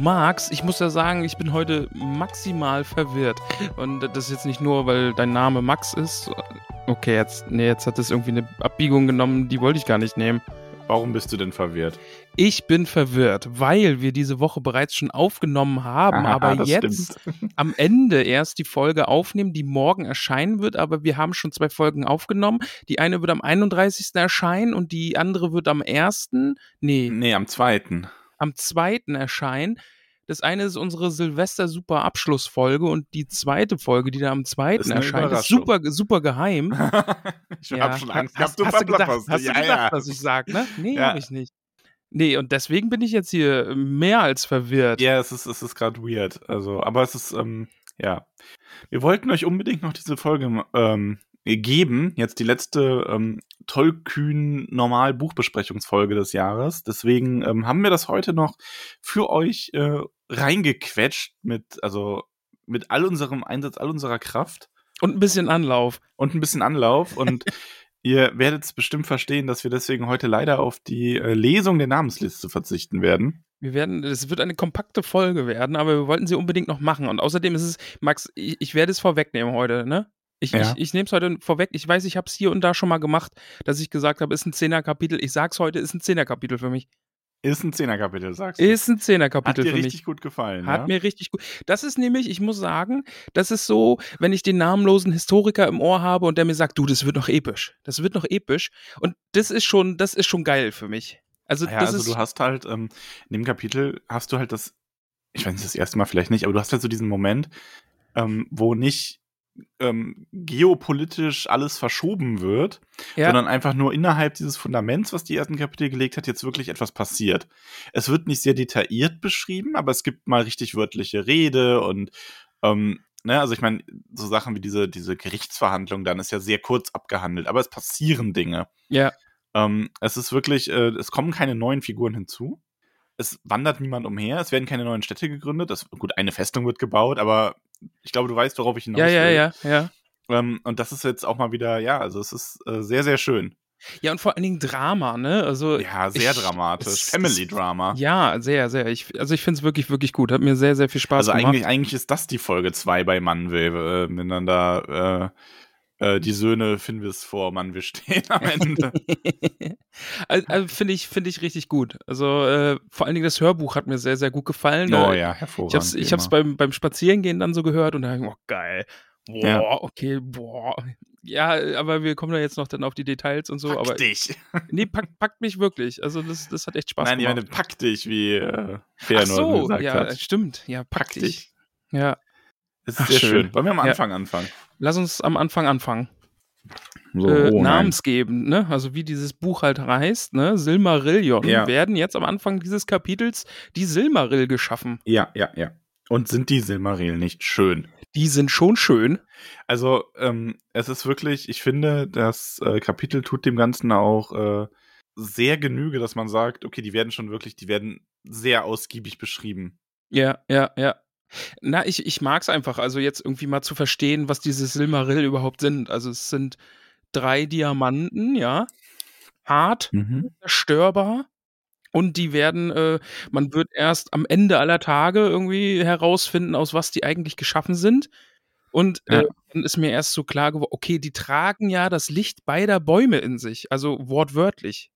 Max, ich muss ja sagen, ich bin heute maximal verwirrt. Und das ist jetzt nicht nur, weil dein Name Max ist. Okay, jetzt, nee, jetzt hat das irgendwie eine Abbiegung genommen, die wollte ich gar nicht nehmen. Warum bist du denn verwirrt? Ich bin verwirrt, weil wir diese Woche bereits schon aufgenommen haben, Aha, aber jetzt stimmt. am Ende erst die Folge aufnehmen, die morgen erscheinen wird. Aber wir haben schon zwei Folgen aufgenommen. Die eine wird am 31. erscheinen und die andere wird am 1. Nee, Nee, am zweiten. am 2. erscheinen. Das eine ist unsere Silvester-Super-Abschlussfolge und die zweite Folge, die da am 2. Ist eine erscheint, ist super, super geheim. ich hab schon Angst gehabt, hast, du hast du gedacht, hast du ja, gedacht, ja. was ich sag, ne? Nee, Ja. hab ich nicht. Nee, und deswegen bin ich jetzt hier mehr als verwirrt. Ja, es ist, es ist gerade weird. Also, aber es ist, ähm, ja. Wir wollten euch unbedingt noch diese Folge ähm, geben. Jetzt die letzte ähm, tollkühn normal Buchbesprechungsfolge des Jahres. Deswegen ähm, haben wir das heute noch für euch äh, reingequetscht mit, also mit all unserem Einsatz, all unserer Kraft Und ein bisschen Anlauf. und ein bisschen Anlauf. Und ihr werdet es bestimmt verstehen, dass wir deswegen heute leider auf die äh, Lesung der Namensliste verzichten werden. Wir werden, es wird eine kompakte Folge werden, aber wir wollten sie unbedingt noch machen. Und außerdem ist es, Max, ich, ich werde es vorwegnehmen heute, ne? Ich, Ja. ich, ich nehme es heute vorweg. Ich weiß, ich habe es hier und da schon mal gemacht, dass ich gesagt habe, ist ein Zehnerkapitel. Ich sag's heute, ist ein Zehnerkapitel für mich. Ist ein Zehnerkapitel, sagst du. Ist ein Hat Zehnerkapitel für richtig mich. gut gefallen. Hat ja? mir richtig gut. Das ist nämlich, ich muss sagen, das ist so, wenn ich den namenlosen Historiker im Ohr habe und der mir sagt, du, das wird noch episch. Das wird noch episch. Und das ist schon, das ist schon geil für mich. Also, Ja, das also ist. du hast halt, ähm, in dem Kapitel hast du halt das, ich weiß nicht, das erste Mal vielleicht nicht, aber du hast halt so diesen Moment, ähm, wo nicht ähm, geopolitisch alles verschoben wird, ja, sondern einfach nur innerhalb dieses Fundaments, was die ersten Kapitel gelegt hat, jetzt wirklich etwas passiert. Es wird nicht sehr detailliert beschrieben, aber es gibt mal richtig wörtliche Rede und ähm, ne, also ich meine, so Sachen wie diese, diese Gerichtsverhandlung dann ist ja sehr kurz abgehandelt, aber es passieren Dinge. ja, Ähm, es ist wirklich, äh, es kommen keine neuen Figuren hinzu. Es wandert niemand umher, es werden keine neuen Städte gegründet. Das, gut, eine Festung wird gebaut, aber ich glaube, du weißt, worauf ich hinaus ja, ja, will. ja, ja. Ähm, und das ist jetzt auch mal wieder, ja, also es ist äh, sehr, sehr schön. Ja, und vor allen Dingen Drama, ne? Also, Ja, sehr ich- dramatisch. es- Family es- Drama. Ja, sehr, sehr. Ich, also ich finde es wirklich, wirklich gut. Hat mir sehr, sehr viel Spaß also gemacht. eigentlich, eigentlich ist das die Folge 2 bei Manwe, äh, wenn dann da äh, äh, die Söhne Finvis vor Manwe stehen am Ende. also, also finde ich, finde ich richtig gut. Also äh, vor allen Dingen das Hörbuch hat mir sehr, sehr gut gefallen. oh Äh, ja, Ich hervorragend. ich hab's immer. beim, beim Spazierengehen dann so gehört und dann, oh geil. Boah, Ja. okay, boah. Ja, aber wir kommen da jetzt noch dann auf die Details und so. Pack aber dich. nee, packt, packt mich wirklich. Also das, das hat echt Spaß Nein, ich gemacht. meine, pack dich, wie äh, Fair Ach so, gesagt ja, hat. stimmt. Ja, pack, Pack dich. dich. Ja, Es ist Ach, sehr schön. schön. Wollen wir am Ja. Anfang anfangen? lass uns am Anfang anfangen. So, äh, oh namensgebend, ne? Also wie dieses Buch halt heißt, ne? Silmarillion Ja. werden jetzt am Anfang dieses Kapitels die Silmarill geschaffen. Ja, ja, ja. Und sind die Silmaril nicht schön? Die sind schon schön. Also, ähm, es ist wirklich, ich finde, das äh, Kapitel tut dem Ganzen auch äh, sehr Genüge, dass man sagt, okay, die werden schon wirklich, die werden sehr ausgiebig beschrieben. Ja, ja, ja. Na, ich, ich mag es einfach, also jetzt irgendwie mal zu verstehen, was diese Silmarill überhaupt sind. Also es sind drei Diamanten, ja. Hart, zerstörbar. Und die werden, äh, man wird erst am Ende aller Tage irgendwie herausfinden, aus was die eigentlich geschaffen sind. Und Ja. äh, dann ist mir erst so klar geworden, okay, die tragen ja das Licht beider Bäume in sich, also wortwörtlich.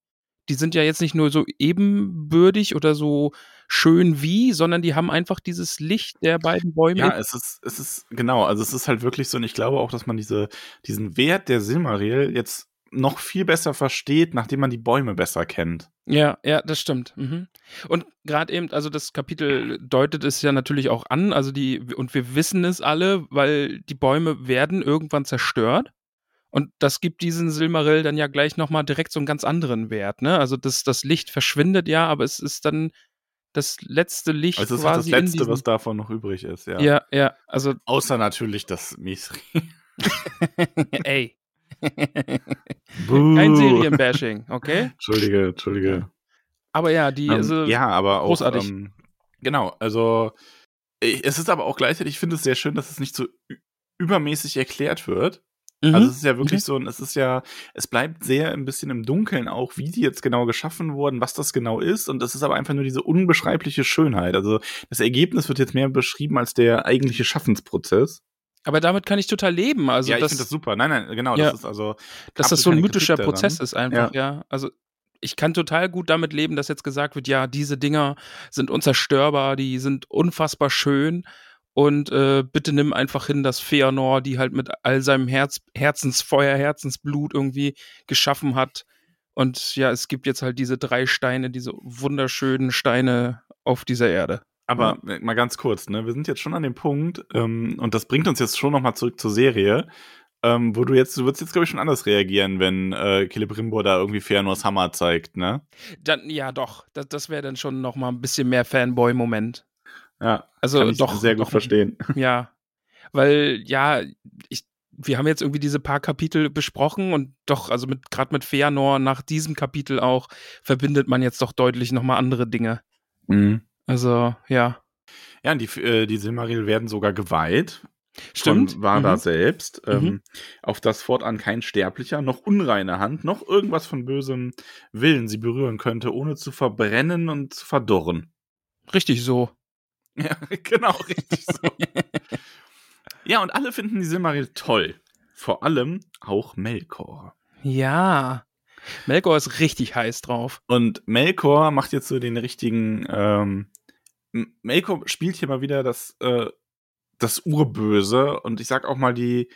Die sind ja jetzt nicht nur so ebenbürtig oder so schön wie, sondern die haben einfach dieses Licht der beiden Bäume. Ja, es ist, es ist, genau, also es ist halt wirklich so, und ich glaube auch, dass man diese, diesen Wert der Silmaril jetzt noch viel besser versteht, nachdem man die Bäume besser kennt. Ja, ja, das stimmt. Mhm. Und gerade eben, also das Kapitel deutet es ja natürlich auch an, also die, und wir wissen es alle, weil die Bäume werden irgendwann zerstört. Und das gibt diesen Silmarill dann ja gleich nochmal direkt so einen ganz anderen Wert, ne? Also das, das Licht verschwindet ja, aber es ist dann das letzte Licht Also es ist quasi das Letzte, in diesem, was davon noch übrig ist, ja. Ja, ja, also Außer natürlich das Misri. ey. Buh. Kein Serienbashing, okay? Entschuldige, Entschuldige. Aber ja, die, Ähm, also, ja, aber auch. großartig. Ähm, genau, also ich, es ist aber auch gleichzeitig, ich finde es sehr schön, dass es nicht so übermäßig erklärt wird. Mhm. Also es ist ja wirklich Mhm. so, ein- es ist ja, es bleibt sehr ein bisschen im Dunkeln auch, wie die jetzt genau geschaffen wurden, was das genau ist. Und das ist aber einfach nur diese unbeschreibliche Schönheit. Also das Ergebnis wird jetzt mehr beschrieben als der eigentliche Schaffensprozess. aber damit kann ich total leben. Also, ja, ich finde das super. Nein, nein, genau, Ja. das ist also. dass das so ein mythischer Kritik daran. Prozess ist einfach, ja. Also, ich kann total gut damit leben, dass jetzt gesagt wird, ja, diese Dinger sind unzerstörbar, die sind unfassbar schön und äh, bitte nimm einfach hin, dass Feanor die halt mit all seinem Herz, Herzensfeuer, Herzensblut irgendwie geschaffen hat. Und ja, es gibt jetzt halt diese drei Steine, diese wunderschönen Steine auf dieser Erde. Aber äh, mal ganz kurz, ne? Wir sind jetzt schon an dem Punkt, ähm, und das bringt uns jetzt schon nochmal zurück zur Serie, ähm, wo du jetzt, du würdest jetzt, glaube ich, schon anders reagieren, wenn äh, Celebrimbor da irgendwie Fëanors Hammer zeigt, ne? Dann, ja, doch, das, das wäre dann schon noch mal ein bisschen mehr Fanboy-Moment. Ja, Also kann ich doch sehr gut doch, verstehen. Ja, weil ja, ich, wir haben jetzt irgendwie diese paar Kapitel besprochen und doch, also mit gerade mit Feanor nach diesem Kapitel auch verbindet man jetzt doch deutlich noch mal andere Dinge. Mhm. Also ja, Ja, und die, äh, die Silmaril werden sogar geweiht. stimmt. Von Vardar Mhm. selbst. Ähm, Mhm. Auf das fortan kein Sterblicher, noch unreine Hand, noch irgendwas von bösem Willen sie berühren könnte, ohne zu verbrennen und zu verdorren. Richtig so. Ja, genau, richtig so. ja, und alle finden die Silmaril toll. Vor allem auch Melkor. Ja. Melkor ist richtig heiß drauf. Und Melkor macht jetzt so den richtigen. Ähm, Melkor spielt hier mal wieder das, äh, das Urböse und ich sag auch mal die,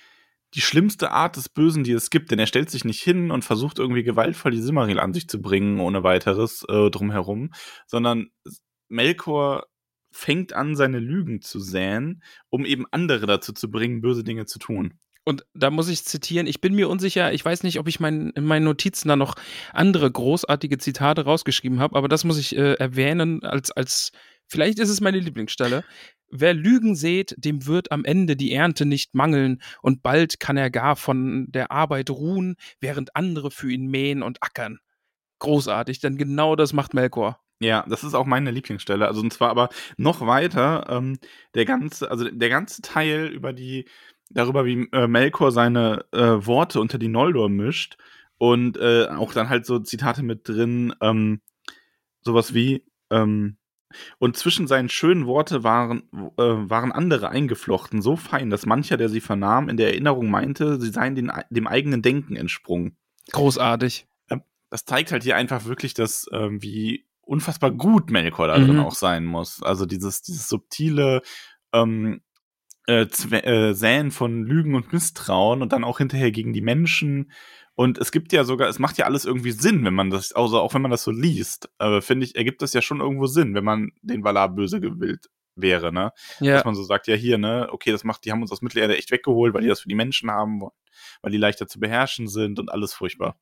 die schlimmste Art des Bösen, die es gibt, denn er stellt sich nicht hin und versucht irgendwie gewaltvoll die Silmaril an sich zu bringen, ohne weiteres äh, drumherum, sondern Melkor fängt an, seine Lügen zu säen, um eben andere dazu zu bringen, böse Dinge zu tun. Und da muss ich zitieren, ich bin mir unsicher, ich weiß nicht, ob ich mein, in meinen Notizen da noch andere großartige Zitate rausgeschrieben habe, aber das muss ich äh, erwähnen als, als, vielleicht ist es meine Lieblingsstelle. Wer Lügen sät, dem wird am Ende die Ernte nicht mangeln und bald kann er gar von der Arbeit ruhen, während andere für ihn mähen und ackern. Großartig, denn genau das macht Melkor. Ja, das ist auch meine Lieblingsstelle. Also und zwar aber noch weiter, ähm, der ganze, also der ganze Teil über die, darüber, wie äh, Melkor seine äh, Worte unter die Noldor mischt und äh, auch dann halt so Zitate mit drin, ähm, sowas wie, ähm, und zwischen seinen schönen Worte waren, äh, waren andere eingeflochten, so fein, dass mancher, der sie vernahm, in der Erinnerung meinte, sie seien den, dem eigenen Denken entsprungen Großartig. das zeigt halt hier einfach wirklich, dass ähm, wie unfassbar gut Melkor da drin Mhm. auch sein muss. Also dieses, dieses subtile ähm, äh, äh, Säen von Lügen und Misstrauen und dann auch hinterher gegen die Menschen. Und es gibt ja sogar, es macht ja alles irgendwie Sinn, wenn man das, also auch wenn man das so liest, äh, finde ich, ergibt das ja schon irgendwo Sinn, wenn man den Valar böse gewillt wäre, ne? Ja. Dass man so sagt, ja hier, ne, okay, das macht, die haben uns aus Mittelerde echt weggeholt, weil die das für die Menschen haben wollen, weil die leichter zu beherrschen sind und alles furchtbar.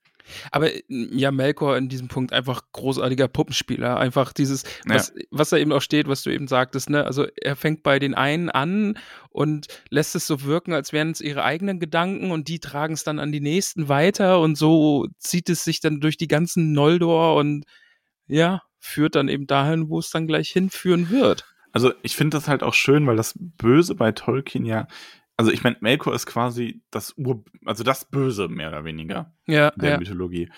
Aber äh, ja, Melkor in diesem Punkt einfach großartiger Puppenspieler. Einfach dieses, was, was da eben auch steht, was du eben sagtest, ne? Also er fängt bei den einen an und lässt es so wirken, als wären es ihre eigenen Gedanken und die tragen es dann an die nächsten weiter und so zieht es sich dann durch die ganzen Noldor und ja, führt dann eben dahin, wo es dann gleich hinführen wird. Also ich finde das halt auch schön, weil das Böse bei Tolkien ja, also ich meine, Melkor ist quasi das Ur, also das Böse mehr oder weniger Ja, der ja. Mythologie.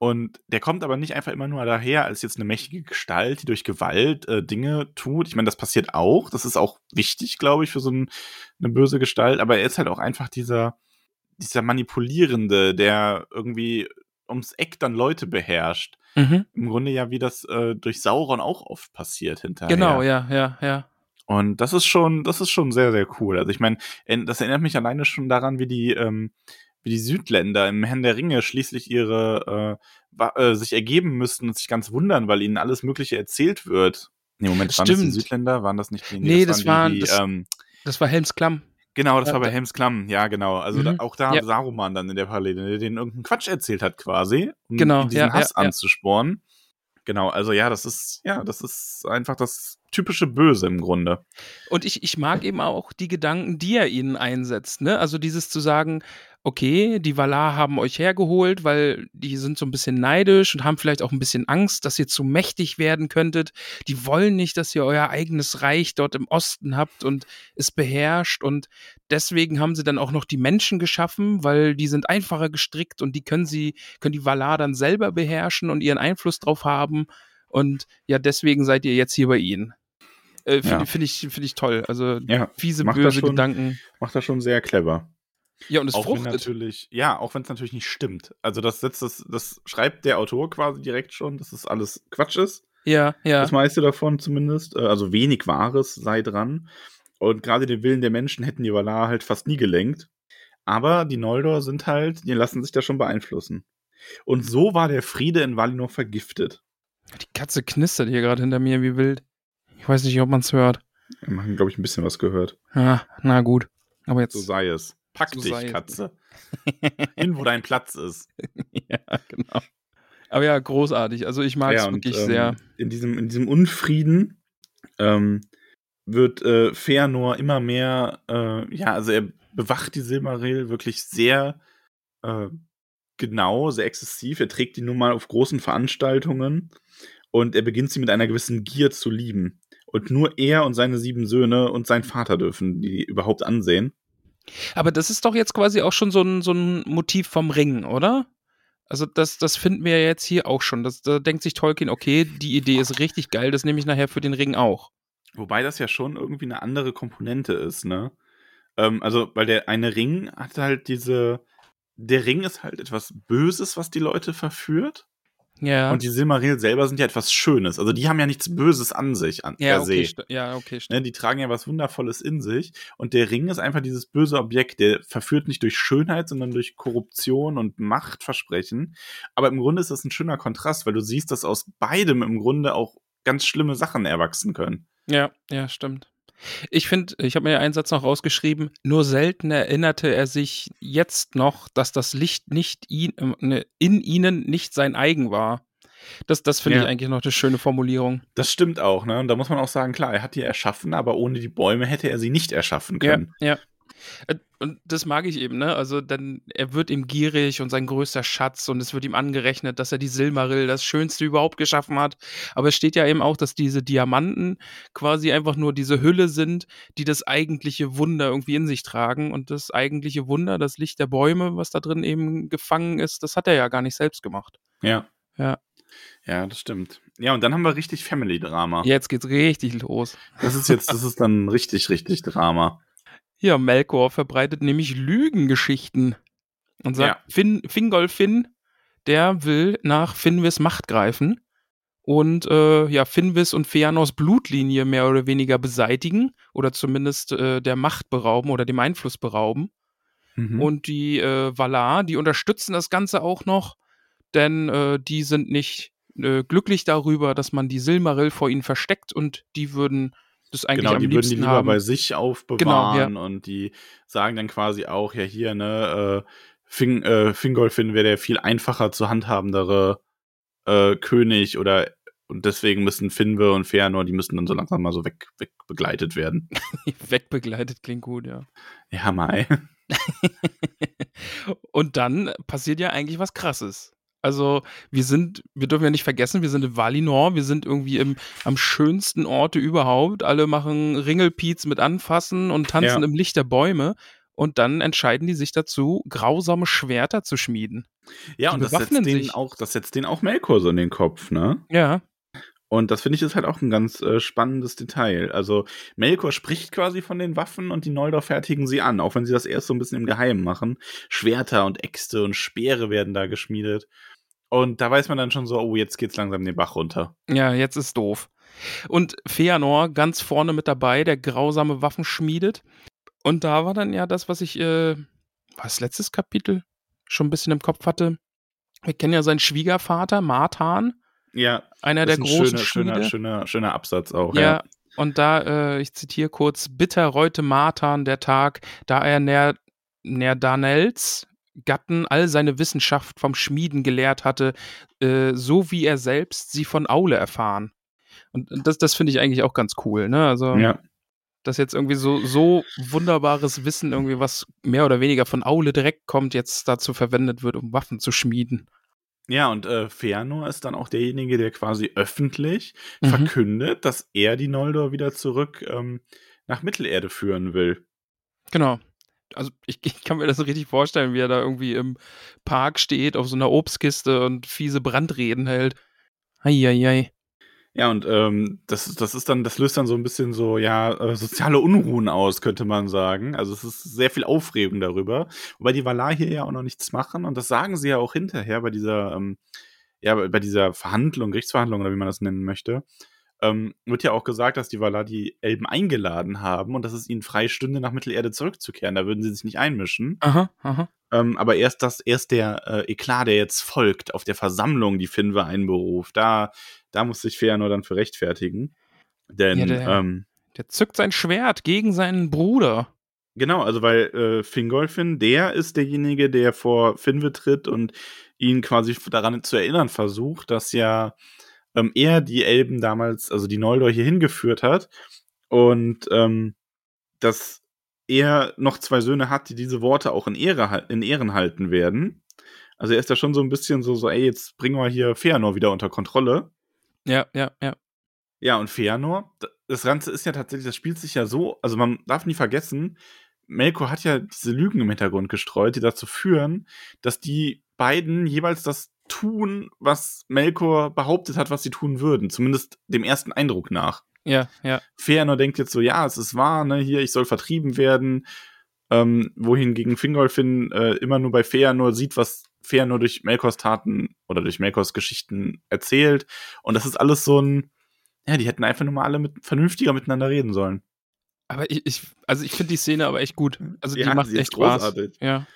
Und der kommt aber nicht einfach immer nur daher als jetzt eine mächtige Gestalt, die durch Gewalt äh, Dinge tut. Ich meine, das passiert auch. Das ist auch wichtig, glaube ich, für so ein, eine böse Gestalt. Aber er ist halt auch einfach dieser, dieser Manipulierende, der irgendwie ums Eck dann Leute beherrscht. Mhm. Im Grunde ja, wie das äh, durch Sauron auch oft passiert hinterher. Genau, ja, ja, ja. Und das ist schon, das ist schon sehr, sehr cool. Also ich meine, das erinnert mich alleine schon daran, wie die, ähm, wie die Südländer im Herrn der Ringe schließlich ihre äh, äh, sich ergeben müssten und sich ganz wundern, weil ihnen alles Mögliche erzählt wird. Nee, Moment, Stimmt. waren das die Südländer? Waren das nicht die? Nee, das, waren, die, das, ähm, das war Helmsklamm. Genau, das war bei da- Helmsklamm, ja, genau. Also da, Mhm. auch da Ja. Saruman dann in der Parallele, der den irgendeinen Quatsch erzählt hat, quasi, um Genau, diesen ja, Hass ja. anzusporen. Genau, also ja, das ist, ja, das ist einfach das typische Böse im Grunde. Und ich, ich mag eben auch die Gedanken, die er ihnen einsetzt. Ne? Also dieses zu sagen, okay, die Valar haben euch hergeholt, weil die sind so ein bisschen neidisch und haben vielleicht auch ein bisschen Angst, dass ihr zu mächtig werden könntet. Die wollen nicht, dass ihr euer eigenes Reich dort im Osten habt und es beherrscht. Und deswegen haben sie dann auch noch die Menschen geschaffen, weil die sind einfacher gestrickt und die können sie, können die Valar dann selber beherrschen und ihren Einfluss drauf haben. Und ja, deswegen seid ihr jetzt hier bei ihnen. Äh, Finde Ja. find ich, find ich toll. Also Ja, fiese, böse schon- Gedanken. macht das schon sehr clever. Ja, und es auch wenn fruchtet. natürlich, ja, auch wenn es natürlich nicht stimmt. Also das setzt das, das schreibt der Autor quasi direkt schon, dass das alles Quatsch ist. Ja, ja. Das meiste davon zumindest. Äh, Also wenig Wahres sei dran. Und gerade den Willen der Menschen hätten die Valar halt fast nie gelenkt. Aber die Noldor sind halt, die lassen sich da schon beeinflussen. Und so war der Friede in Valinor vergiftet. Die Katze knistert hier gerade hinter mir wie wild. Ich weiß nicht, ob man es hört. Wir haben, glaube ich, ein bisschen was gehört. Ah, na gut. Aber jetzt. So sei es. Pack So dich. Katze. Hin, wo dein Platz ist. ja, genau. Aber ja, großartig. Also ich mag es und, wirklich ähm, sehr. In diesem, in diesem Unfrieden ähm, wird äh, Feanor immer mehr, äh, ja, also er bewacht die Silmaril wirklich sehr äh, genau, sehr exzessiv. Er trägt die nun mal auf großen Veranstaltungen und er beginnt sie mit einer gewissen Gier zu lieben. Und nur er und seine sieben Söhne und sein Vater dürfen die überhaupt ansehen. Aber das ist doch jetzt quasi auch schon so ein, so ein Motiv vom Ring, oder? Also das, das finden wir jetzt hier auch schon. Das, da denkt sich Tolkien, okay, die Idee ist richtig geil, das nehme ich nachher für den Ring auch. Wobei das ja schon irgendwie eine andere Komponente ist, ne? Ähm, also, weil der eine Ring hat halt diese. Der Ring ist halt etwas Böses, was die Leute verführt. Ja. Und die Silmaril selber sind ja etwas Schönes. Also, die haben ja nichts Böses an sich, an ja, per se. okay, ja, okay, stimmt. Ne, die tragen ja was Wundervolles in sich. Und der Ring ist einfach dieses böse Objekt. Der verführt nicht durch Schönheit, sondern durch Korruption und Machtversprechen. Aber im Grunde ist das ein schöner Kontrast, weil du siehst, dass aus beidem im Grunde auch ganz schlimme Sachen erwachsen können. Ja, ja, stimmt. Ich finde, ich habe mir einen Satz noch rausgeschrieben, nur selten erinnerte er sich jetzt noch, dass das Licht nicht ihn, äh, ne, in ihnen nicht sein eigen war. Das, das finde Ja. ich eigentlich noch eine schöne Formulierung. Das stimmt auch, ne? Und da muss man auch sagen, klar, er hat die erschaffen, aber ohne die Bäume hätte er sie nicht erschaffen können. Ja, ja. Äh, Und das mag ich eben, ne? Also dann, er wird ihm gierig und sein größter Schatz und es wird ihm angerechnet, dass er die Silmaril, das Schönste überhaupt geschaffen hat. Aber es steht ja eben auch, dass diese Diamanten quasi einfach nur diese Hülle sind, die das eigentliche Wunder irgendwie in sich tragen. Und das eigentliche Wunder, das Licht der Bäume, was da drin eben gefangen ist, das hat er ja gar nicht selbst gemacht. Ja. Ja. Ja, das stimmt. Ja, und dann haben wir richtig Family-Drama. Jetzt geht's richtig los. Das ist jetzt, das ist dann richtig, richtig Drama. Ja, Melkor verbreitet nämlich Lügengeschichten und sagt, Finn, Fingolfin, der will nach Finwis Macht greifen und äh, ja, Finwis und Feanors Blutlinie mehr oder weniger beseitigen oder zumindest äh, der Macht berauben oder dem Einfluss berauben. Mhm. Und die äh, Valar, die unterstützen das Ganze auch noch, denn äh, die sind nicht äh, glücklich darüber, dass man die Silmaril vor ihnen versteckt und die würden das eigentlich genau, am die würden die liebsten lieber haben. bei sich aufbewahren und die sagen dann quasi auch, ja hier, ne, äh, Fing, äh, Fingolfin wäre der viel einfacher zu handhabendere äh, König oder und deswegen müssen Finwe und Feanor, die müssen dann so langsam mal so weg, weg begleitet werden. Wegbegleitet klingt gut, ja. Ja, Mai. Und dann passiert ja eigentlich was Krasses. Also, wir sind, wir dürfen ja nicht vergessen, wir sind in Valinor, wir sind irgendwie im, am schönsten Orte überhaupt. Alle machen Ringelpiez mit Anfassen und tanzen Ja. im Licht der Bäume. Und dann entscheiden die sich dazu, grausame Schwerter zu schmieden. Ja, Die und das setzt denen auch, das setzt denen auch Melkor so in den Kopf, ne? Ja, Und das finde ich ist halt auch ein ganz äh, spannendes Detail. Also Melkor spricht quasi von den Waffen und die Noldor fertigen sie an, auch wenn sie das erst so ein bisschen im Geheimen machen. Schwerter und Äxte und Speere werden da geschmiedet. Und da weiß man dann schon so, oh, jetzt geht's langsam den Bach runter. ja, jetzt ist doof. Und Feanor ganz vorne mit dabei, der grausame Waffen schmiedet. Und da war dann ja das, was ich, äh, was letztes Kapitel schon ein bisschen im Kopf hatte. Wir kennen ja seinen Schwiegervater, Martan. Ja. Einer der ein großen schöner, schöner, Schmiede. schöner, schöner Absatz auch. Ja, Ja. und da, äh, ich zitiere kurz, bitter reute Martan der Tag, da er Ner Nerdanels Gatten all seine Wissenschaft vom Schmieden gelehrt hatte, äh, so wie er selbst sie von Aule erfahren. Und das, das finde ich eigentlich auch ganz cool, ne? Also, ja. dass jetzt irgendwie so, so wunderbares Wissen, irgendwie was mehr oder weniger von Aule direkt kommt, jetzt dazu verwendet wird, um Waffen zu schmieden. Ja, und äh, Fëanor ist dann auch derjenige, der quasi öffentlich Mhm. verkündet, dass er die Noldor wieder zurück ähm, nach Mittelerde führen will. Genau. Also ich, ich kann mir das richtig vorstellen, wie er da irgendwie im Park steht, auf so einer Obstkiste und fiese Brandreden hält. Eieiei. Ja, und ähm, das, das ist dann, das löst dann so ein bisschen so, ja, äh, soziale Unruhen aus, könnte man sagen. Also es ist sehr viel Aufregung darüber. Wobei die Valar hier ja auch noch nichts machen und das sagen sie ja auch hinterher bei dieser, ähm, ja, bei dieser Verhandlung, Gerichtsverhandlung oder wie man das nennen möchte. Ähm, wird ja auch gesagt, dass die Valar die Elben eingeladen haben und dass es ihnen frei stünde, nach Mittelerde zurückzukehren. Da würden sie sich nicht einmischen. Aha, aha. Ähm, aber erst das, erst der äh, Eklat, der jetzt folgt, auf der Versammlung, die Finwe einberuft, da, da muss sich Fëanor dann für rechtfertigen. Denn, Ja, der- ähm, Der zückt sein Schwert gegen seinen Bruder. genau, also weil äh, Fingolfin, der ist derjenige, der vor Finwe tritt und ihn quasi daran zu erinnern versucht, dass ja ähm, er die Elben damals, also die Noldor hier hingeführt hat und ähm, dass er noch zwei Söhne hat, die diese Worte auch in, Ehre, in Ehren halten werden. Also er ist da schon so ein bisschen so, so ey, jetzt bringen wir hier Feanor wieder unter Kontrolle. Ja, ja, ja. Ja, und Feanor, das Ganze ist ja tatsächlich, das spielt sich ja so, also man darf nie vergessen, Melkor hat ja diese Lügen im Hintergrund gestreut, die dazu führen, dass die beiden jeweils das tun, was Melkor behauptet hat, was sie tun würden. Zumindest dem ersten Eindruck nach. Ja, ja. Feanor denkt jetzt so, ja, es ist wahr, ne, hier, ich soll vertrieben werden. Ähm, wohingegen Fingolfin äh, immer nur bei Feanor sieht, was Feanor durch Melkors Taten oder durch Melkors Geschichten erzählt. Und das ist alles so ein, ja, die hätten einfach nur mal alle mit, vernünftiger miteinander reden sollen. Aber ich, ich also ich finde die Szene aber echt gut. Also die Ja, macht sie ist echt Spaß. großartig. Ja.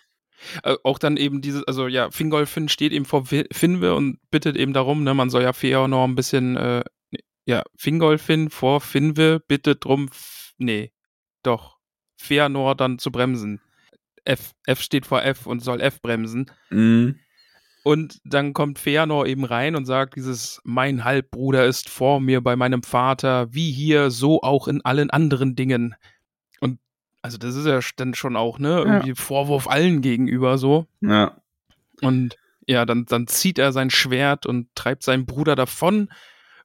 Äh, auch dann eben dieses, also ja, Fingolfin steht eben vor Finwe und bittet eben darum, ne, man soll ja Feanor ein bisschen, äh, ja, Fingolfin vor Finwe bittet drum, nee, doch, Feanor dann zu bremsen. F, F steht vor F und soll F bremsen. Mhm. Und dann kommt Feanor eben rein und sagt dieses, mein Halbbruder ist vor mir bei meinem Vater, wie hier, so auch in allen anderen Dingen. Also das ist ja dann schon auch, ne, irgendwie Vorwurf allen gegenüber so. Ja. Und ja, dann, dann zieht er sein Schwert und treibt seinen Bruder davon.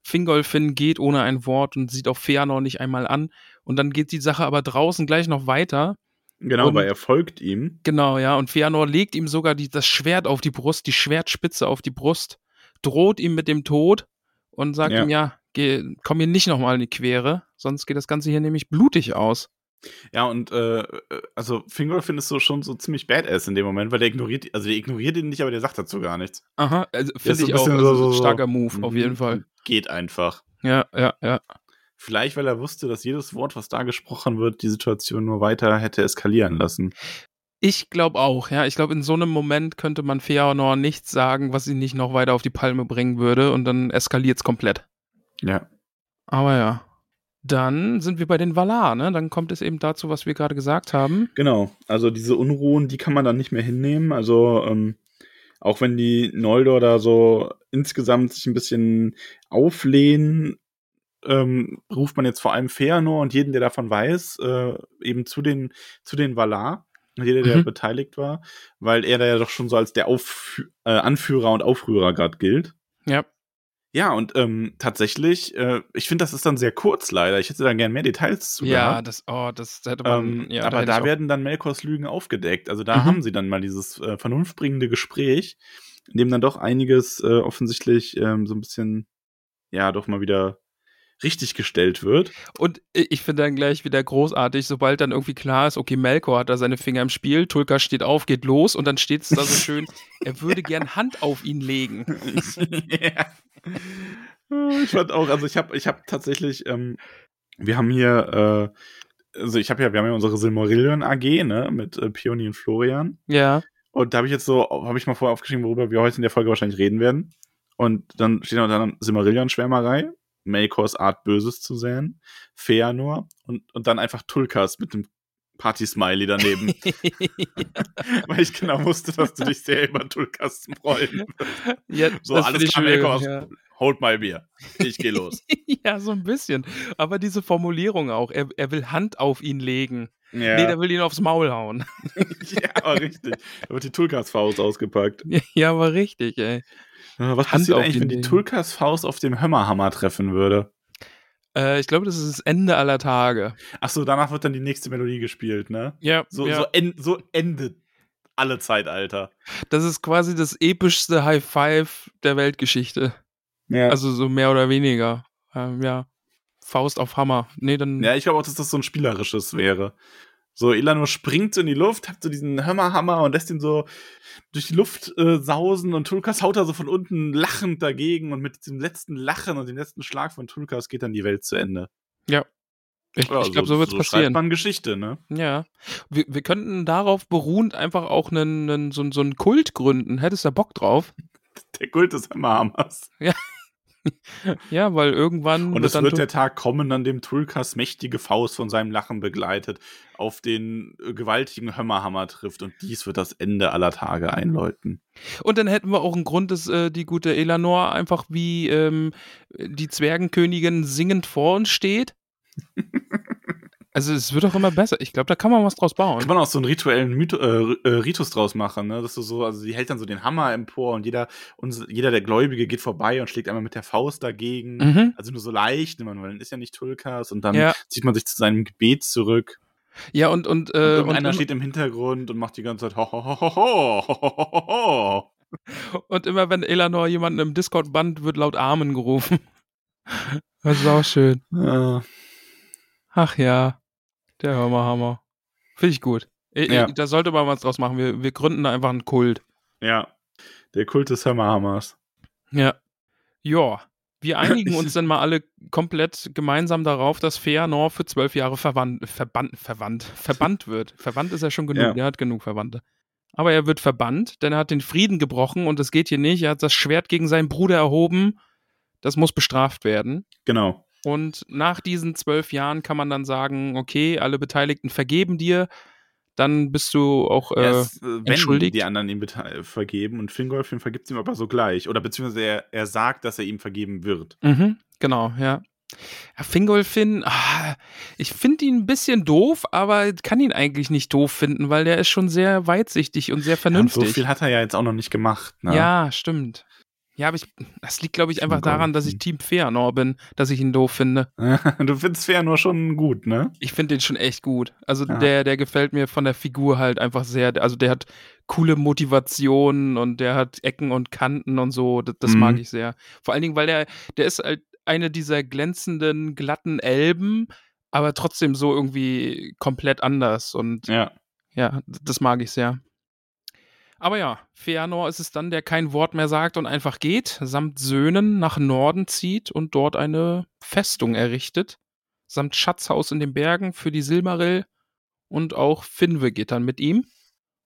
Fingolfin geht ohne ein Wort und sieht auch Feanor nicht einmal an. Und dann geht die Sache aber draußen gleich noch weiter. Genau, Und- weil er folgt ihm. Genau, ja. Und Feanor legt ihm sogar die, das Schwert auf die Brust, die Schwertspitze auf die Brust, droht ihm mit dem Tod und sagt Ja. ihm, ja, geh, komm mir nicht nochmal in die Quere, sonst geht das Ganze hier nämlich blutig aus. Ja, und äh, also Fingolfin ist so schon so ziemlich badass in dem Moment, weil der ignoriert, also der ignoriert ihn nicht, aber der sagt dazu gar nichts. Aha, also finde ich ein auch also, so- starker Move, auf Mhm. jeden Fall. Geht einfach. Ja, ja, ja. Vielleicht, weil er wusste, dass jedes Wort, was da gesprochen wird, die Situation nur weiter hätte eskalieren lassen. Ich glaube auch, ja. Ich glaube, in so einem Moment könnte man Feanor nichts sagen, was ihn nicht noch weiter auf die Palme bringen würde und dann eskaliert es komplett. Ja. Aber ja. Dann sind wir bei den Valar, ne? Dann kommt es eben dazu, was wir gerade gesagt haben. Genau. Also diese Unruhen, die kann man dann nicht mehr hinnehmen. Also ähm, auch wenn die Noldor da so insgesamt sich ein bisschen auflehnen, ähm, ruft man jetzt vor allem Feanor und jeden, der davon weiß, äh, eben zu den, zu den Valar. Jeder, der Mhm. beteiligt war, weil er da ja doch schon so als der Auf äh, Anführer und Aufrührer gerade gilt. Ja. Ja, und ähm, tatsächlich, äh, ich finde, das ist dann sehr kurz leider. Ich hätte da gern mehr Details zu Ja, gehabt. das, oh, das hätte man, Ähm, ja, aber da auch- werden dann Melkors Lügen aufgedeckt. Also da Mhm. haben sie dann mal dieses äh, vernunftbringende Gespräch, in dem dann doch einiges äh, offensichtlich ähm, so ein bisschen, ja, doch mal wieder richtig gestellt wird. Und ich finde dann gleich wieder großartig, sobald dann irgendwie klar ist, okay, Melkor hat da seine Finger im Spiel, Tulka steht auf, geht los und dann steht es da so schön, er würde gern Hand auf ihn legen. ja. Ich fand auch, also ich habe ich hab tatsächlich, ähm, wir haben hier also ich habe ja, wir haben ja unsere Silmarillion AG, ne, mit äh, Pioni und Florian. Ja. Und da habe ich jetzt so, habe ich mal vorher aufgeschrieben, worüber wir heute in der Folge wahrscheinlich reden werden. Und dann steht unter anderem Silmarillion-Schwärmerei, Melkors Art Böses zu säen, Feanor und, und dann einfach Tulkas mit dem Party-Smiley daneben. Weil ich genau wusste, dass du dich sehr über Tulkas freuen Ja, So, alles klar, schon Melkor, wieder- ja. hold my beer. Ich geh los. ja, so ein bisschen. Aber diese Formulierung auch, er, er will Hand auf ihn legen. ja. Nee, der will ihn aufs Maul hauen. ja, aber richtig. Da wird die Tulkas-Faust ausgepackt. ja, aber richtig, ey. Ja, Was Hand passiert eigentlich, wenn die legen. Tulkas-Faust auf dem Hömmerhammer treffen würde? Äh, ich glaube, das ist das Ende aller Tage. Achso, danach wird dann die nächste Melodie gespielt, ne? Ja, So, ja. so, en so endet alle Zeitalter. das ist quasi das epischste High Five der Weltgeschichte. Ja. Also so mehr oder weniger. Ähm, ja. Faust auf Hammer. Nee, dann. ja, ich glaube auch, dass das so ein spielerisches wäre. So, Elanor springt so in die Luft, hat so diesen Hömmerhammer und lässt ihn so durch die Luft äh, sausen und Tulkas haut da so von unten lachend dagegen und mit diesem letzten Lachen und dem letzten Schlag von Tulkas geht dann die Welt zu Ende. Ich, Ja, ich glaube, so wird es so passieren. man Geschichte, ne? Ja. Wir, wir könnten darauf beruhend einfach auch einen, einen, so, so einen Kult gründen. Hättest du da Bock drauf? Der Kult des Hammerhammers. Ja, weil irgendwann. Und es wird to- der Tag kommen, an dem Tulkas mächtige Faust von seinem Lachen begleitet auf den äh, gewaltigen Hömmerhammer trifft und dies wird das Ende aller Tage einläuten. Und dann hätten wir auch einen Grund, dass äh, die gute Elanor einfach wie ähm, die Zwergenkönigin singend vor uns steht. Also es wird auch immer besser. Ich glaube, da kann man was draus bauen. Kann man auch so einen rituellen Mytho, äh, äh, Ritus draus machen, ne? Dass du so, also sie hält dann so den Hammer empor und jeder, uns, jeder der Gläubige geht vorbei und schlägt einmal mit der Faust dagegen. Mhm. Also nur so leicht, man, weil dann ist ja nicht Tulkas und dann ja. zieht man sich zu seinem Gebet zurück. Ja, und, und, äh, und, und einer steht im Hintergrund und macht die ganze Zeit ho, ho, ho, ho, ho, ho, ho. Und immer wenn Elanor jemanden im Discord band, wird laut Amen gerufen. Das ist auch schön. Ja. Ach ja der Hammer. Finde ich gut. Ich, Ja. ich, da sollte man was draus machen. Wir, wir gründen da einfach einen Kult. Ja. Der Kult des Hammerhammers. Ja. Ja. Wir einigen uns dann mal alle komplett gemeinsam darauf, dass Feanor für zwölf Jahre verwandt, verbannt, verwandt, verbannt wird. Verwandt ist er schon genug, Ja. der hat genug Verwandte. Aber er wird verbannt, denn er hat den Frieden gebrochen und das geht hier nicht. Er hat das Schwert gegen seinen Bruder erhoben. Das muss bestraft werden. Genau. Und nach diesen zwölf Jahren kann man dann sagen, okay, alle Beteiligten vergeben dir. Dann bist du auch äh, Erst, äh, wenn entschuldigt. die anderen ihm vergeben und Fingolfin vergibt ihm aber sogleich. Oder beziehungsweise er, er sagt, dass er ihm vergeben wird. Mhm, genau, ja. ja Fingolfin, ah, ich finde ihn ein bisschen doof, aber kann ihn eigentlich nicht doof finden, weil der ist schon sehr weitsichtig und sehr Ja, und vernünftig. so viel hat er ja jetzt auch noch nicht gemacht. Ne? Ja, stimmt. Ja, aber ich, das liegt, glaube ich, einfach daran, dass ich Team Feanor bin, dass ich ihn doof finde. du findest nur schon gut, ne? Ich finde den schon echt gut. Also Ja. der, der gefällt mir von der Figur halt einfach sehr. Also der hat coole Motivationen und der hat Ecken und Kanten und so. Das, das Mhm. mag ich sehr. Vor allen Dingen, weil der, der ist halt eine dieser glänzenden, glatten Elben, aber trotzdem so irgendwie komplett anders. Und Ja. ja, das mag ich sehr. Aber ja, Feanor ist es dann, der kein Wort mehr sagt und einfach geht, samt Söhnen nach Norden zieht und dort eine Festung errichtet, samt Schatzhaus in den Bergen für die Silmaril und auch Finwe geht dann mit ihm.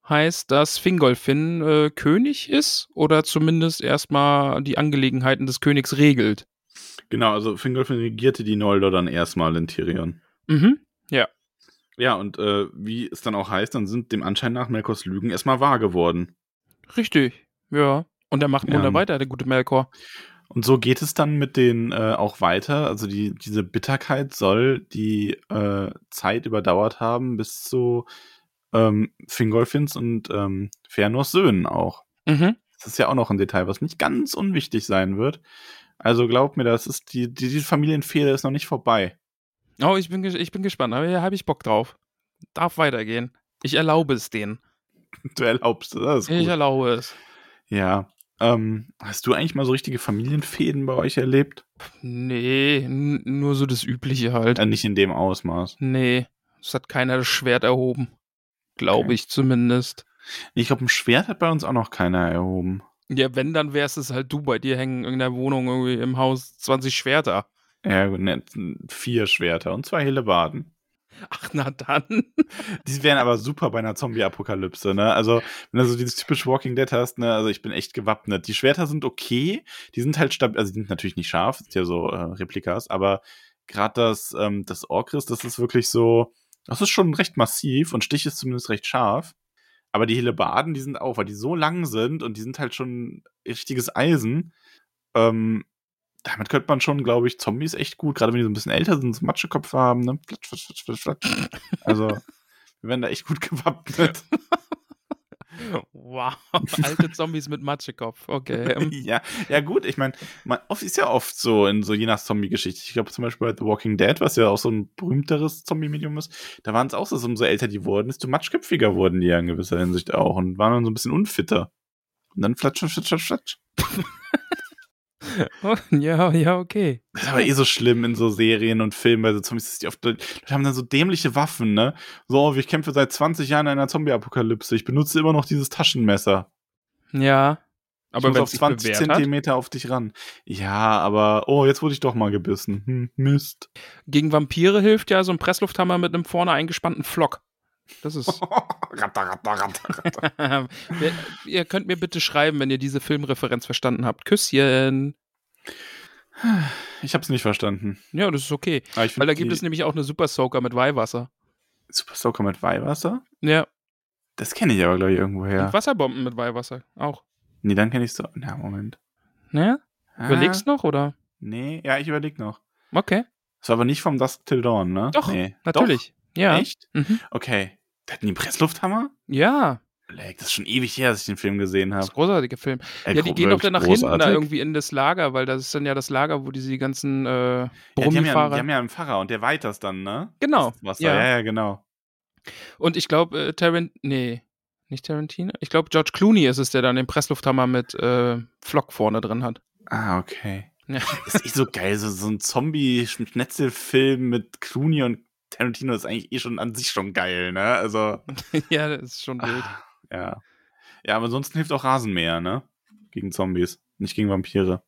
Heißt, dass Fingolfin äh, König ist oder zumindest erstmal die Angelegenheiten des Königs regelt. Genau, also Fingolfin regierte die Noldor dann erstmal in Tyrion. Mhm. Ja, und äh, wie es dann auch heißt, dann sind dem Anschein nach Melkors Lügen erstmal wahr geworden. Richtig. Ja. Und er macht Ja. munter weiter, der gute Melkor. Und so geht es dann mit den äh, auch weiter. Also die, diese Bitterkeit soll die äh, Zeit überdauert haben bis zu ähm, Fingolfins und ähm, Fëanors Söhnen auch. Mhm. Das ist ja auch noch ein Detail, was nicht ganz unwichtig sein wird. Also glaubt mir, das ist die, die, diese Familienfehde ist noch nicht vorbei. Oh, ich bin, ich bin gespannt, aber hier habe ich Bock drauf. Darf weitergehen. Ich erlaube es denen. Du erlaubst es, das Ich erlaube es. Ja. Ähm, hast du eigentlich mal so richtige Familienfäden bei euch erlebt? Nee, nur so das Übliche halt. Äh, nicht in dem Ausmaß. Nee, es hat keiner das Schwert erhoben. Glaube Okay. ich zumindest. Ich glaube, ein Schwert hat bei uns auch noch keiner erhoben. Ja, wenn, dann wär's es halt du. Bei dir hängen in der Wohnung irgendwie im Haus 20 Schwerter. Ja, gut, ne, vier Schwerter und zwei Hellebarden. Ach, na dann. Die wären aber super bei einer Zombie-Apokalypse, ne? Also, wenn du so dieses typische Walking Dead hast, ne? Also, ich bin echt gewappnet. Die Schwerter sind okay. Die sind halt stabil, also, die sind natürlich nicht scharf, sind ja so äh, Replikas, aber gerade das, ähm, das Orkris, das ist wirklich so, das ist schon recht massiv und Stich ist zumindest recht scharf. Aber die Hellebarden, die sind auch, weil die so lang sind und die sind halt schon richtiges Eisen. Ähm, damit könnte man schon, glaube ich, Zombies echt gut, gerade wenn die so ein bisschen älter sind, so Matschekopf haben, ne? Flatsch, flatsch, flatsch, flatsch. Also, wir werden da echt gut gewappnet. Wow, alte Zombies mit Matschekopf, okay. ja, ja gut, ich meine, oft ist ja oft so in so je nach Zombie-Geschichte. Ich glaube zum Beispiel bei The Walking Dead, was ja auch so ein berühmteres Zombie-Medium ist, da waren es auch so, umso älter die wurden, desto matschköpfiger wurden die ja in gewisser Hinsicht auch und waren dann so ein bisschen unfitter. Und dann flatsch, flatsch, flatsch, flatsch. ja, ja, okay. Das ist aber eh so schlimm in so Serien und Filmen, weil so Zombies, die oft, die haben dann so dämliche Waffen, ne? So, ich kämpfe seit 20 Jahren in einer Zombie-Apokalypse. Ich benutze immer noch dieses Taschenmesser. Ja. Aber ich muss auf 20 Zentimeter auf dich ran. Ja, aber, oh, jetzt wurde ich doch mal gebissen. Hm, Mist. Gegen Vampire hilft ja so ein Presslufthammer mit einem vorne eingespannten Flock. Das ist. ratter, ratter, ratter, ratter. ihr könnt mir bitte schreiben, wenn ihr diese Filmreferenz verstanden habt. Küsschen. Ich hab's nicht verstanden. Ja, das ist okay. Weil da gibt es nämlich auch eine Super Soaker mit Weihwasser. Super Soaker mit Weihwasser? Ja. Das kenne ich aber, glaube ich, irgendwoher. Und Wasserbomben mit Weihwasser auch. Nee, dann kenne ich so. Na, Moment. Ne? Ah. Überlegst noch, oder? Nee, ja, ich überleg noch. Okay. Das war aber nicht vom Dusk Till Dawn, ne? Doch, nee. natürlich. Ja. Echt? Mhm. Okay. Da hatten die einen Presslufthammer? Ja. Das ist schon ewig her, dass ich den Film gesehen habe. Das ist ein großartiger Film. Äh, ja, die gehen doch dann nach großartig. hinten da irgendwie in das Lager, weil das ist dann ja das Lager, wo diese ganzen äh. Ja, die, haben ja, die haben ja einen Pfarrer und der weiter es dann, ne? Genau. Ja. ja, ja, genau. Und ich glaube, äh, Tarant... Nee, nicht Tarantino? Ich glaube, George Clooney ist es, der dann den Presslufthammer mit äh, Flock vorne drin hat. Ah, okay. Ja. Ist echt so geil, so, so ein Zombie-Schnetzelfilm mit Clooney und Tarantino ist eigentlich eh schon an sich schon geil, ne? Also. ja, das ist schon wild. Ah, ja. Ja, aber ansonsten hilft auch Rasenmäher, ne? Gegen Zombies, nicht gegen Vampire.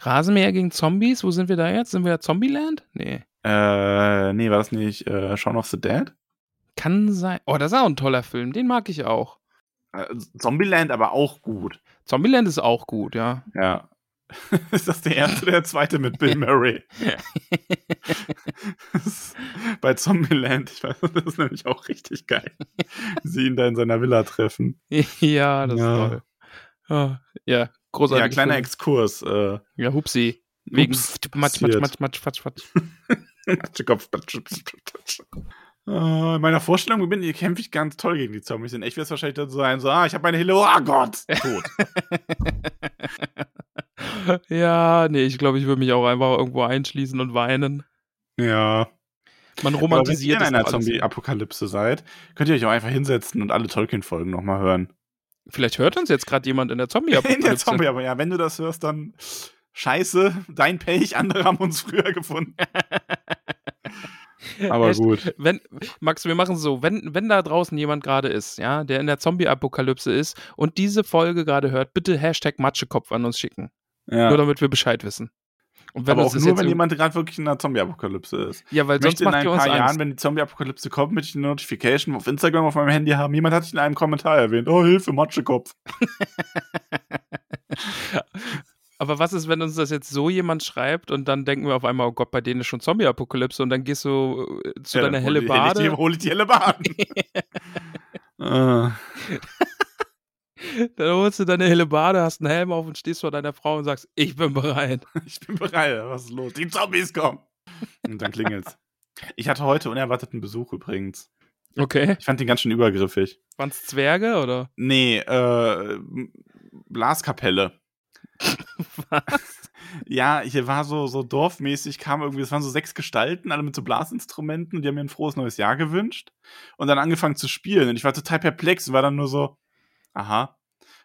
Rasenmäher gegen Zombies? Wo sind wir da jetzt? Sind wir ja Zombieland? Nee. Äh, nee, war das nicht äh, Shaun of the Dead? Kann sein. Oh, das ist auch ein toller Film. Den mag ich auch. Äh, Zombieland aber auch gut. Zombieland ist auch gut, ja. Ja. ist das der erste oder der zweite mit Bill Murray? Bei Zombieland, ich weiß, das ist nämlich auch richtig geil. Sie ihn da in seiner Villa treffen. Ja, das ja. ist toll. Oh, ja, großartig. Ja, kleiner. Exkurs. Äh, ja, Hupsi. Wegen Matsch, Matsch, Matsch, Matsch, Matsch, Matsch. Matschkopf, Matsch, Matsch, Matsch. Uh, in meiner Vorstellung bin ich, kämpfe ich ganz toll gegen die Zombies. In echt wäre es wahrscheinlich dann so sein, so, ah, ich habe meine Hille, oh Gott, tot. ja, nee, ich glaube, ich würde mich auch einfach irgendwo einschließen und weinen. Ja. Man romantisiert wenn ihr in einer Zombie-Apokalypse seid, könnt ihr euch auch einfach hinsetzen und alle Tolkien-Folgen nochmal hören. Vielleicht hört uns jetzt gerade jemand in der Zombie-Apokalypse. in der Zombie, aber ja, wenn du das hörst, dann scheiße, dein Pech, andere haben uns früher gefunden. Aber gut. Wenn, Max, wir machen es so, wenn, wenn da draußen jemand gerade ist, ja, der in der Zombie-Apokalypse ist und diese Folge gerade hört, bitte Hashtag Matschekopf an uns schicken. Ja. Nur damit wir Bescheid wissen. Aber auch nur, wenn jemand gerade wirklich in einer Zombie-Apokalypse ist. Ja, weil sonst macht in ein paar Jahren, wenn die Zombie-Apokalypse kommt, möchte ich eine Notification auf Instagram auf meinem Handy haben. Jemand hat sich in einem Kommentar erwähnt. Oh, Hilfe, Matschekopf. Aber was ist, wenn uns das jetzt so jemand schreibt und dann denken wir auf einmal, oh Gott, bei denen ist schon Zombie-Apokalypse und dann gehst du äh, zu ja, deiner helle Bade. Hol ich die helle Bade. Dann holst du deine helle Bade, hast einen Helm auf und stehst vor deiner Frau und sagst, ich bin bereit. Ich bin bereit, was ist los? Die Zombies kommen. Und dann klingelt's. Ich hatte heute unerwarteten Besuch übrigens. Okay. Ich fand den ganz schön übergriffig. Waren's Zwerge oder? Nee, äh, Blaskapelle. Was? Ja, hier war so, so dorfmäßig, kam irgendwie, es waren so sechs Gestalten, alle mit so Blasinstrumenten und die haben mir ein frohes neues Jahr gewünscht und dann angefangen zu spielen und ich war total perplex und war dann nur so, aha.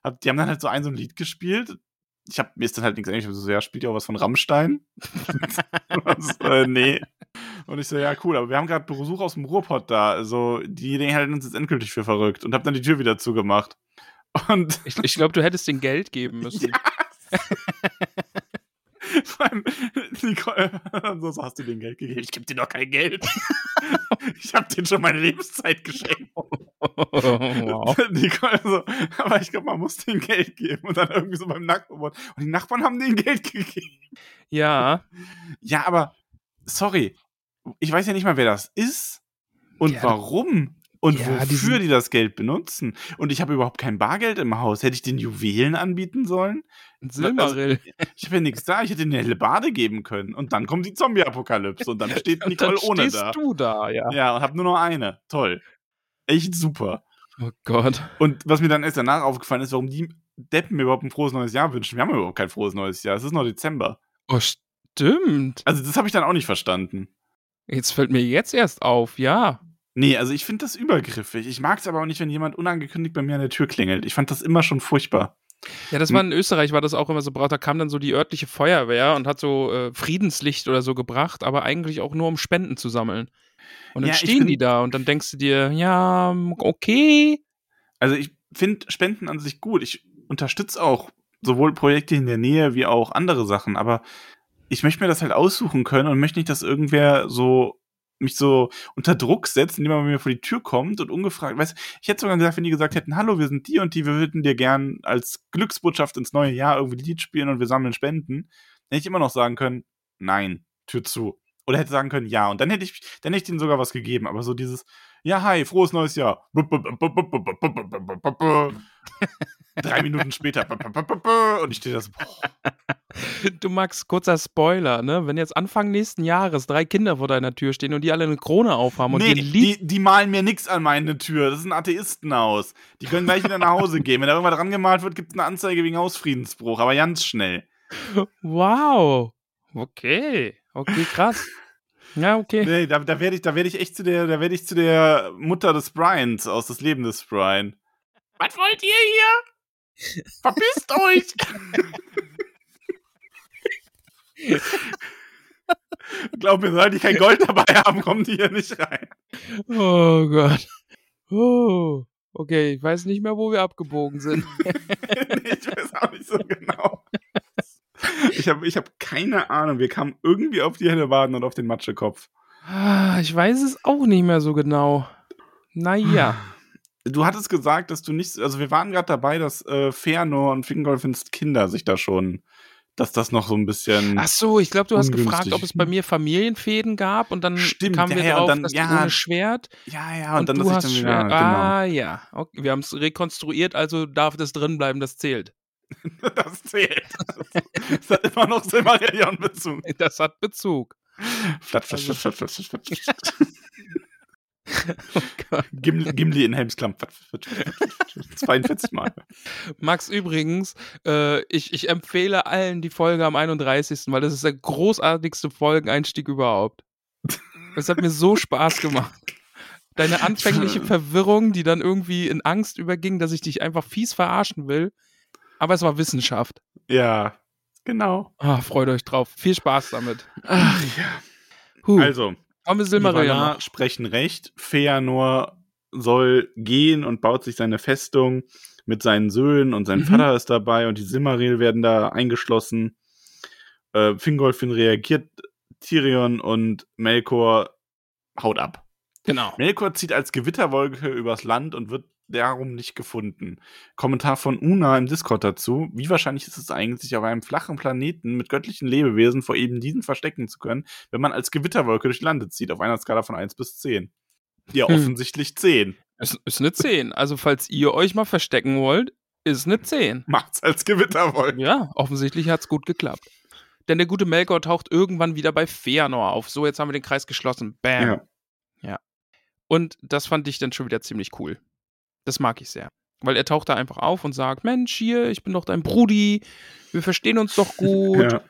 Hab, die haben dann halt so ein so ein Lied gespielt. Ich hab, mir ist dann halt nichts eigentlich so, ja, spielt ja auch was von Rammstein? was, äh, nee. Und ich so, ja, cool, aber wir haben gerade Besuch aus dem Ruhrpott da. Also, die Idee halten uns jetzt endgültig für verrückt und hab dann die Tür wieder zugemacht. Und ich, ich glaube, du hättest den Geld geben müssen. Ja. Vor allem, Nicole, so hast du den Geld gegeben. Ich gebe dir doch kein Geld. ich habe denen schon meine Lebenszeit geschenkt. Wow. Nicole so, aber ich glaube, man muss denen Geld geben und dann irgendwie so beim Nachbarn. Und die Nachbarn haben denen Geld gegeben. Ja. Ja, aber sorry, ich weiß ja nicht mal, wer das ist und ja, warum und ja, wofür die das Geld benutzen. Und ich habe überhaupt kein Bargeld im Haus. Hätte ich den Juwelen anbieten sollen? Ein Silmarill. Also, ich habe ja nichts da. Ich hätte eine helle Bade geben können. Und dann kommt die Zombie-Apokalypse und dann steht Nicole dann ohne da. du da, ja. Ja, und habe nur noch eine. Toll. Echt super. Oh Gott. Und was mir dann erst danach aufgefallen ist, warum die Deppen mir überhaupt ein frohes neues Jahr wünschen. Wir haben überhaupt kein frohes neues Jahr. Es ist noch Dezember. Oh, stimmt. Also, das habe ich dann auch nicht verstanden. Jetzt fällt mir jetzt erst auf, ja. Nee, also ich finde das übergriffig. Ich mag es aber auch nicht, wenn jemand unangekündigt bei mir an der Tür klingelt. Ich fand das immer schon furchtbar. Ja, das war in Österreich, war das auch immer so braut. Da kam dann so die örtliche Feuerwehr und hat so äh, Friedenslicht oder so gebracht, aber eigentlich auch nur um Spenden zu sammeln. Und dann ja, stehen die da und dann denkst du dir, ja, okay. Also ich finde Spenden an sich gut. Ich unterstütze auch sowohl Projekte in der Nähe wie auch andere Sachen, aber ich möchte mir das halt aussuchen können und möchte nicht, dass irgendwer so mich so unter Druck setzt, indem man mir vor die Tür kommt und ungefragt, weißt ich hätte sogar gesagt, wenn die gesagt hätten, hallo, wir sind die und die, wir würden dir gern als Glücksbotschaft ins neue Jahr irgendwie Lied spielen und wir sammeln Spenden, hätte ich immer noch sagen können, nein, Tür zu. Oder hätte sagen können, ja. Und dann hätte ich, dann hätte ich denen sogar was gegeben. Aber so dieses, ja, hi, frohes neues Jahr. Drei Minuten später. Und ich stehe da so, boah. Du Max, kurzer Spoiler, ne? Wenn jetzt Anfang nächsten Jahres drei Kinder vor deiner Tür stehen und die alle eine Krone aufhaben und nee, die, die malen mir nichts an meine Tür. Das sind Atheisten aus. Die können gleich wieder nach Hause gehen. Wenn da irgendwas dran gemalt wird, gibt es eine Anzeige wegen Hausfriedensbruch, aber ganz schnell. Wow. Okay. Okay, krass. Ja, okay. Nee, da, da werde ich, werd ich echt zu der, da werde ich zu der Mutter des Bryans aus das Leben des Brian. Was wollt ihr hier? Verpisst euch! Glaub mir, sollte ich kein Gold dabei haben, kommen die hier nicht rein. Oh Gott. Oh. Okay, ich weiß nicht mehr, wo wir abgebogen sind. nee, ich weiß auch nicht so genau. Ich habe ich hab keine Ahnung. Wir kamen irgendwie auf die helle Waden und auf den Matschekopf. Ah, ich weiß es auch nicht mehr so genau. Naja. Du hattest gesagt, dass du nicht, also wir waren gerade dabei, dass äh, Fernor und Fingolfins Kinder sich da schon dass das noch so ein bisschen. Ach so, ich glaube, du hast gefragt, ob es bei mir Familienfäden gab und dann Stimmt, kamen wir ja, drauf, dann, dass ja, du ohne Schwert. Ja, ja, und, und dann du hast dann Schwert. Genau. Ah, ja. Okay, wir haben es rekonstruiert, also darf das drin bleiben, das zählt. das zählt. Das hat immer noch Silmarillion-Bezug. Das hat Bezug. Flat, flat, flat, flat, flat, flat, flat. oh Gimli, in Helmsklamm. 42 Mal. Max, übrigens, äh, ich, ich empfehle allen die Folge am 31., weil das ist der großartigste Folgeneinstieg überhaupt. Es hat mir so Spaß gemacht. Deine anfängliche Verwirrung, die dann irgendwie in Angst überging, dass ich dich einfach fies verarschen will. Aber es war Wissenschaft. Ja, genau. Ah, freut euch drauf. Viel Spaß damit. Ach ja. Huh. Also, wir Silmarillion. sprechen recht. Feanor soll gehen und baut sich seine Festung mit seinen Söhnen und sein mhm. Vater ist dabei und die Silmaril werden da eingeschlossen. Äh, Fingolfin reagiert, Tyrion und Melkor haut ab. Genau. Melkor zieht als Gewitterwolke übers Land und wird darum nicht gefunden. Kommentar von Una im Discord dazu. Wie wahrscheinlich ist es eigentlich, sich auf einem flachen Planeten mit göttlichen Lebewesen vor eben diesen verstecken zu können, wenn man als Gewitterwolke durch Lande zieht, auf einer Skala von 1 bis 10? Ja, hm. offensichtlich 10. Es ist eine 10. Also, falls ihr euch mal verstecken wollt, ist eine 10. Macht's als Gewitterwolke. Ja, offensichtlich hat's gut geklappt. Denn der gute Melkor taucht irgendwann wieder bei Feanor auf. So, jetzt haben wir den Kreis geschlossen. Bam. Ja. ja. Und das fand ich dann schon wieder ziemlich cool. Das mag ich sehr. Weil er taucht da einfach auf und sagt: Mensch, hier, ich bin doch dein Brudi, wir verstehen uns doch gut. Ja.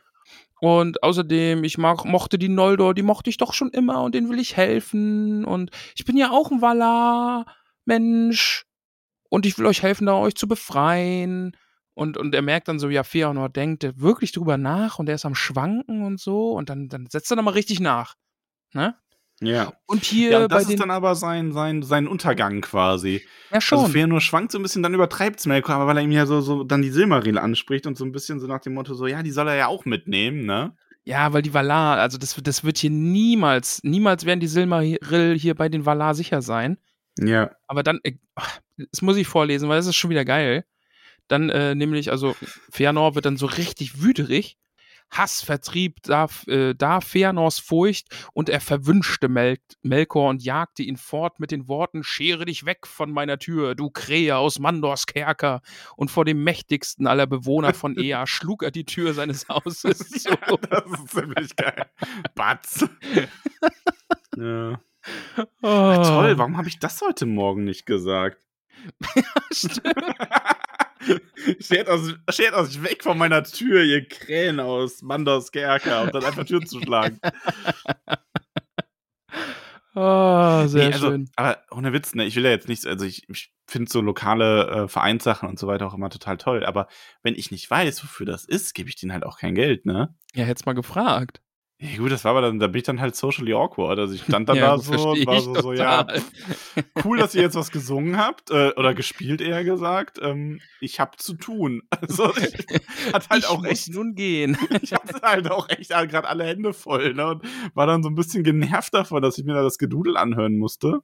Und außerdem, ich mag, mochte die Noldor, die mochte ich doch schon immer und denen will ich helfen. Und ich bin ja auch ein Valar, Mensch. Und ich will euch helfen, da euch zu befreien. Und, und er merkt dann so, ja, Feanor denkt wirklich drüber nach und er ist am Schwanken und so. Und dann, dann setzt er nochmal richtig nach. Ne? Ja. Und hier. Ja, und das ist dann aber sein, sein, sein Untergang quasi. Ja, schon. Also, nur schwankt so ein bisschen, dann übertreibt es Melkor, aber weil er ihm ja so, so dann die Silmaril anspricht und so ein bisschen so nach dem Motto, so, ja, die soll er ja auch mitnehmen, ne? Ja, weil die Valar, also das, das wird hier niemals, niemals werden die Silmaril hier bei den Valar sicher sein. Ja. Aber dann, äh, das muss ich vorlesen, weil das ist schon wieder geil. Dann äh, nämlich, also Fëanor wird dann so richtig wüterig Hass vertrieb da, äh, da Fëanors Furcht und er verwünschte Mel Melkor und jagte ihn fort mit den Worten: Schere dich weg von meiner Tür, du Krähe aus Mandors Kerker. Und vor dem mächtigsten aller Bewohner von Ea schlug er die Tür seines Hauses. So. Ja, das ist ziemlich geil. Batz. ja. Oh. Ach, toll, warum habe ich das heute Morgen nicht gesagt? stimmt. Steht aus, steht aus weg von meiner Tür, ihr Krähen aus Mandos Kerker, und dann einfach Tür zu schlagen. Oh, sehr nee, also, schön. Aber ohne Witz, ne, ich will ja jetzt nichts, also ich, ich finde so lokale äh, Vereinssachen und so weiter auch immer total toll. Aber wenn ich nicht weiß, wofür das ist, gebe ich denen halt auch kein Geld, ne? Ja, hätt's mal gefragt. Ja, gut, das war aber dann, da bin ich dann halt socially awkward. Also ich stand dann ja, da so und war so, so, ja, cool, dass ihr jetzt was gesungen habt, äh, oder gespielt eher gesagt. Ähm, ich hab zu tun. Also ich hat halt ich auch echt nun gehen. ich hatte halt auch echt gerade alle Hände voll, ne? Und war dann so ein bisschen genervt davon, dass ich mir da das Gedudel anhören musste.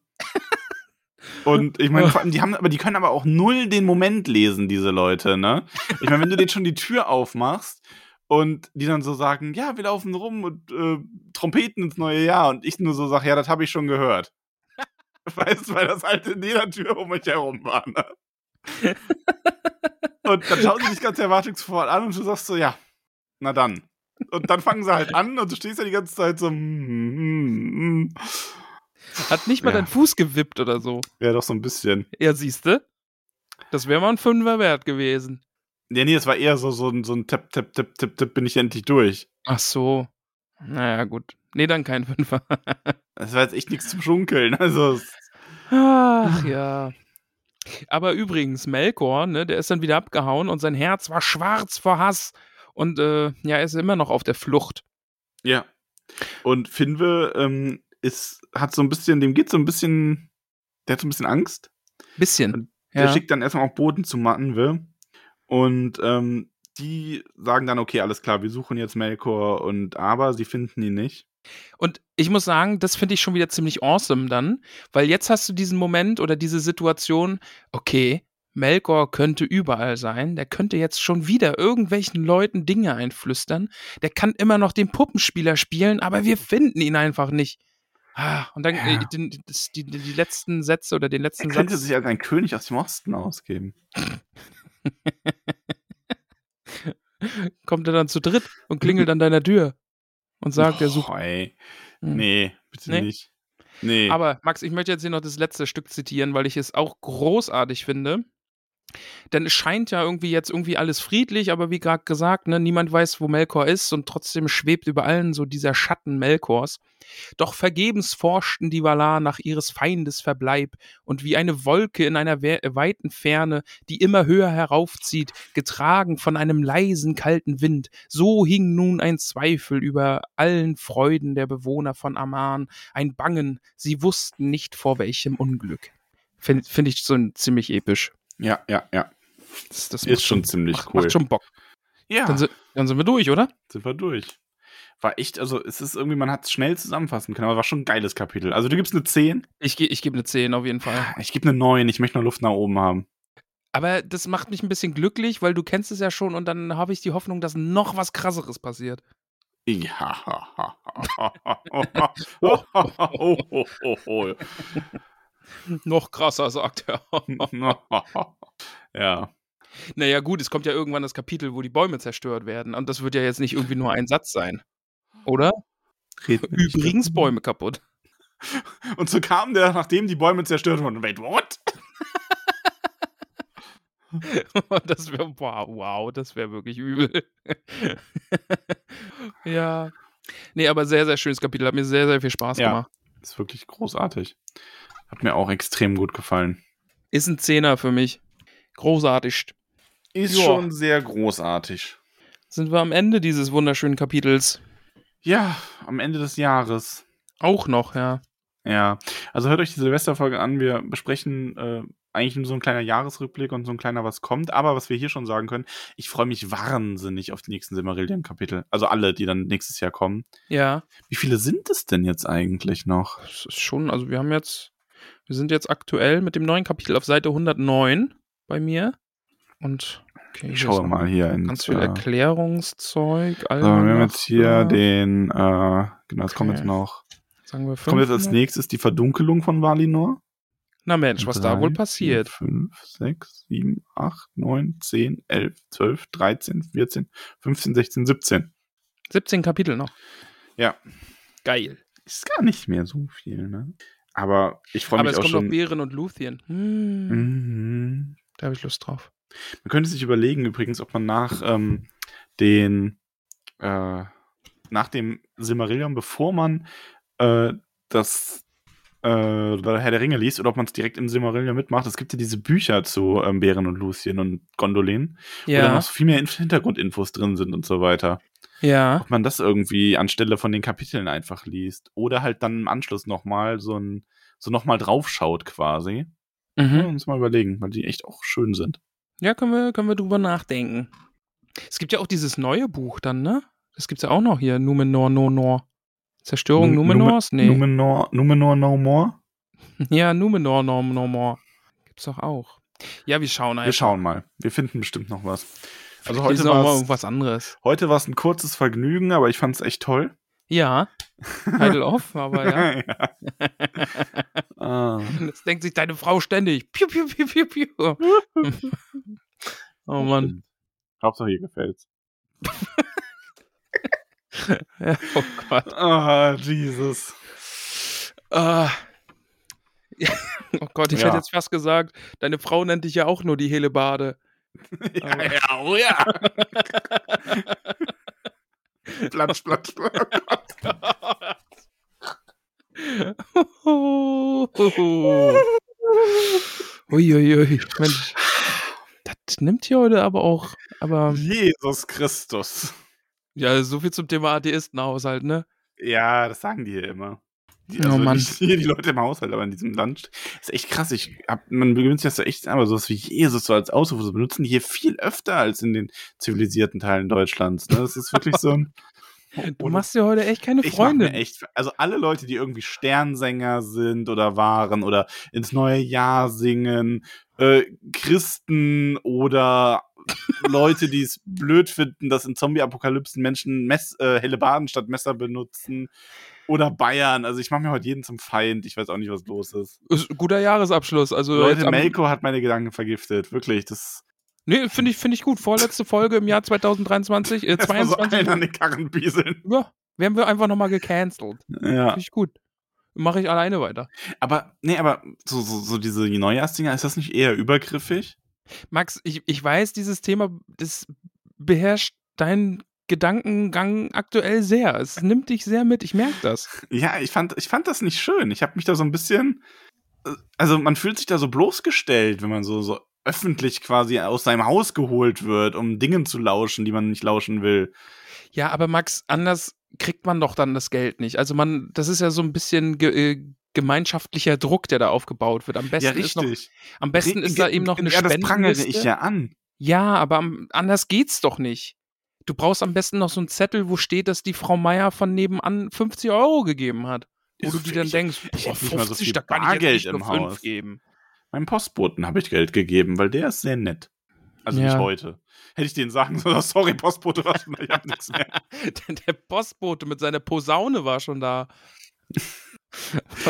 Und ich meine, vor allem, die haben, aber die können aber auch null den Moment lesen, diese Leute, ne? Ich meine, wenn du denen schon die Tür aufmachst und die dann so sagen, ja, wir laufen rum und äh, Trompeten ins neue Jahr und ich nur so sage, ja, das habe ich schon gehört. weißt du, weil das halt in jeder Tür um mich herum war. Ne? und dann schauen sie dich ganz erwartungsvoll an und du sagst so, ja, na dann. Und dann fangen sie halt an und du stehst ja die ganze Zeit so. Mm, mm, mm. Hat nicht mal ja. dein Fuß gewippt oder so. Ja, doch so ein bisschen. Ja, siehste. Das wäre mal ein Fünfer wert gewesen. Ja, nee, es war eher so, so, so ein Tipp, Tipp, Tipp, Tipp, Tipp, bin ich endlich durch. Ach so. Naja, gut. Nee, dann kein Fünfer. das war jetzt echt nichts zum Schunkeln. Also. Ach ja. Aber übrigens, Melkor, ne, der ist dann wieder abgehauen und sein Herz war schwarz vor Hass. Und äh, ja, er ist immer noch auf der Flucht. Ja. Und Finwe ähm, ist, hat so ein bisschen, dem geht so ein bisschen, der hat so ein bisschen Angst. Bisschen. Und der ja. schickt dann erstmal auch Boden zu Mattenwe. Und ähm, die sagen dann, okay, alles klar, wir suchen jetzt Melkor und aber sie finden ihn nicht. Und ich muss sagen, das finde ich schon wieder ziemlich awesome dann, weil jetzt hast du diesen Moment oder diese Situation, okay, Melkor könnte überall sein, der könnte jetzt schon wieder irgendwelchen Leuten Dinge einflüstern, der kann immer noch den Puppenspieler spielen, aber wir finden ihn einfach nicht. Ah, und dann ja. äh, die, die, die, letzten Sätze oder den letzten er könnte Satz. sich als ein König aus dem Osten ausgeben. Kommt er dann zu dritt und klingelt an deiner Tür und sagt, oh, er sucht. Ey. Hm. Nee, bitte nee? nicht. Nee. Aber Max, ich möchte jetzt hier noch das letzte Stück zitieren, weil ich es auch großartig finde. Denn es scheint ja irgendwie jetzt irgendwie alles friedlich, aber wie gerade gesagt, ne, niemand weiß, wo Melkor ist und trotzdem schwebt über allen so dieser Schatten Melkors. Doch vergebens forschten die Valar nach ihres Feindes Verbleib und wie eine Wolke in einer weiten Ferne, die immer höher heraufzieht, getragen von einem leisen, kalten Wind, so hing nun ein Zweifel über allen Freuden der Bewohner von Aman, ein Bangen, sie wussten nicht vor welchem Unglück. Finde find ich so ziemlich episch. Ja, ja, ja. Das, das ist schon ziemlich macht, cool. Macht schon Bock. Ja. Dann, dann, sind wir durch, oder? Sind wir durch. War echt, also es ist irgendwie, man hat es schnell zusammenfassen können, aber war schon ein geiles Kapitel. Also du gibst eine 10? Ich, ich gebe eine 10 auf jeden Fall. Ich gebe eine 9, ich möchte noch Luft nach oben haben. Aber das macht mich ein bisschen glücklich, weil du kennst es ja schon und dann habe ich die Hoffnung, dass noch was krasseres passiert. Ja. Noch krasser, sagt er. ja. Naja, gut, es kommt ja irgendwann das Kapitel, wo die Bäume zerstört werden. Und das wird ja jetzt nicht irgendwie nur ein Satz sein. Oder? Übrigens Bäume kaputt. Und so kam der, nachdem die Bäume zerstört wurden. Wait, what? das wäre, wow, wow, das wäre wirklich übel. ja. Nee, aber sehr, sehr schönes Kapitel. Hat mir sehr, sehr viel Spaß ja, gemacht. Ist wirklich großartig. Hat mir auch extrem gut gefallen. Ist ein Zehner für mich. Großartig. Ist Joa. schon sehr großartig. Sind wir am Ende dieses wunderschönen Kapitels? Ja, am Ende des Jahres. Auch noch, ja. Ja, also hört euch die Silvesterfolge an. Wir besprechen äh, eigentlich nur so ein kleiner Jahresrückblick und so ein kleiner was kommt. Aber was wir hier schon sagen können, ich freue mich wahnsinnig auf die nächsten Silmarillion-Kapitel. Also alle, die dann nächstes Jahr kommen. Ja. Wie viele sind es denn jetzt eigentlich noch? Das ist schon, also wir haben jetzt, wir sind jetzt aktuell mit dem neuen Kapitel auf Seite 109 bei mir. Und okay, ich schaue mal hier ins, ganz viel äh, Erklärungszeug. So, wir haben jetzt hier den, äh, genau, es okay. kommt jetzt noch. Sagen wir fünf, kommt jetzt als nächstes die Verdunkelung von Valinor. Na Mensch, was drei, da wohl passiert? 5, 6, 7, 8, 9, 10, 11, 12, 13, 14, 15, 16, 17. 17 Kapitel noch. Ja. Geil. Ist gar nicht mehr so viel, ne? Aber ich freue mich auch schon. Aber es kommt noch Bären und Luthien. Hm. Mhm. Da habe ich Lust drauf. Man könnte sich überlegen, übrigens, ob man nach ähm, den äh, nach dem Silmarillion, bevor man äh, das äh, Herr der Ringe liest oder ob man es direkt im Silmarillion mitmacht. Es gibt ja diese Bücher zu ähm, Bären und Lucien und Gondolin, ja. wo da noch so viel mehr Hintergrundinfos drin sind und so weiter. Ja. Ob man das irgendwie anstelle von den Kapiteln einfach liest oder halt dann im Anschluss nochmal so ein so nochmal draufschaut quasi. Mhm. Ja, uns mal überlegen, weil die echt auch schön sind. Ja, können wir, können wir drüber nachdenken. Es gibt ja auch dieses neue Buch dann, ne? Das gibt's ja auch noch hier, Numenor No Nor. Zerstörung Numenors? Nee. Numenor, Numenor No More? ja, Numenor No, no More. Gibt's doch auch. Ja, wir schauen einfach. Wir schauen mal. Wir finden bestimmt noch was. Also heute war es irgendwas anderes. Heute war es ein kurzes Vergnügen, aber ich fand es echt toll. Ja. Heidel off, aber ja. ja. ah. Das denkt sich deine Frau ständig. Piu, piu, piu, piu, piu. oh Mann. Hauptsache ihr gefällt's. ja, oh Gott. Ah, oh, Jesus. Ah. oh Gott, ich ja. hätte jetzt fast gesagt, deine Frau nennt dich ja auch nur die Helebade. Ja, ja, oh ja. platsch, platsch, platsch. Uiuiui, Mensch. Das nimmt hier heute aber auch, aber. Jesus Christus. Ja, so viel zum Thema Atheisten-Haushalt, ne? Ja, das sagen die hier immer. Die, oh also oh Mann. Nicht hier die Leute im Haushalt, aber in diesem Land ist echt krass. Ich hab, man gewöhnt sich das ja echt aber sowas wie Jesus so als Ausruf, so benutzen die hier viel öfter als in den zivilisierten Teilen Deutschlands. Ne? Das ist wirklich so ein. Du machst dir heute echt keine Freunde. Echt, also alle Leute, die irgendwie Sternsänger sind oder waren oder ins neue Jahr singen, äh, Christen oder Leute, die es blöd finden, dass in Zombie-Apokalypsen Menschen Mess, äh, helle Baden statt Messer benutzen. Oder Bayern. Also ich mache mir heute jeden zum Feind. Ich weiß auch nicht, was los ist. ist guter Jahresabschluss. Also Leute, Melko hat meine Gedanken vergiftet. Wirklich. Das. Nee, finde ich, find ich gut. Vorletzte Folge im Jahr 2023. Äh, 22. So an den Karren bieseln. Ja, werden wir einfach nochmal gecancelt. Ja. Finde ich gut. Mache ich alleine weiter. Aber, nee, aber so, so, so diese Neujahrsdinger, ist das nicht eher übergriffig? Max, ich, ich weiß, dieses Thema, das beherrscht deinen Gedankengang aktuell sehr. Es nimmt dich sehr mit, ich merke das. Ja, ich fand, ich fand das nicht schön. Ich habe mich da so ein bisschen. Äh, also, man fühlt sich da so bloßgestellt, wenn man so, so öffentlich quasi aus seinem Haus geholt wird, um Dingen zu lauschen, die man nicht lauschen will. Ja, aber Max, anders kriegt man doch dann das Geld nicht. Also man, das ist ja so ein bisschen ge äh, gemeinschaftlicher Druck, der da aufgebaut wird. Am besten ja, ist noch, am besten ist da eben noch eine ja, das prangere ich ja an. Ja, aber anders geht's doch nicht. Du brauchst am besten noch so einen Zettel, wo steht, dass die Frau Meier von nebenan 50 Euro gegeben hat. Wo du dir dann denkst, boah, 50, mal so viel da kann Bargeld ich im Haus geben. Meinem Postboten habe ich Geld gegeben, weil der ist sehr nett. Also ja. nicht heute. Hätte ich denen sagen sollen, sorry, Postbote war schon da, ich hab nichts mehr. der Postbote mit seiner Posaune war schon da.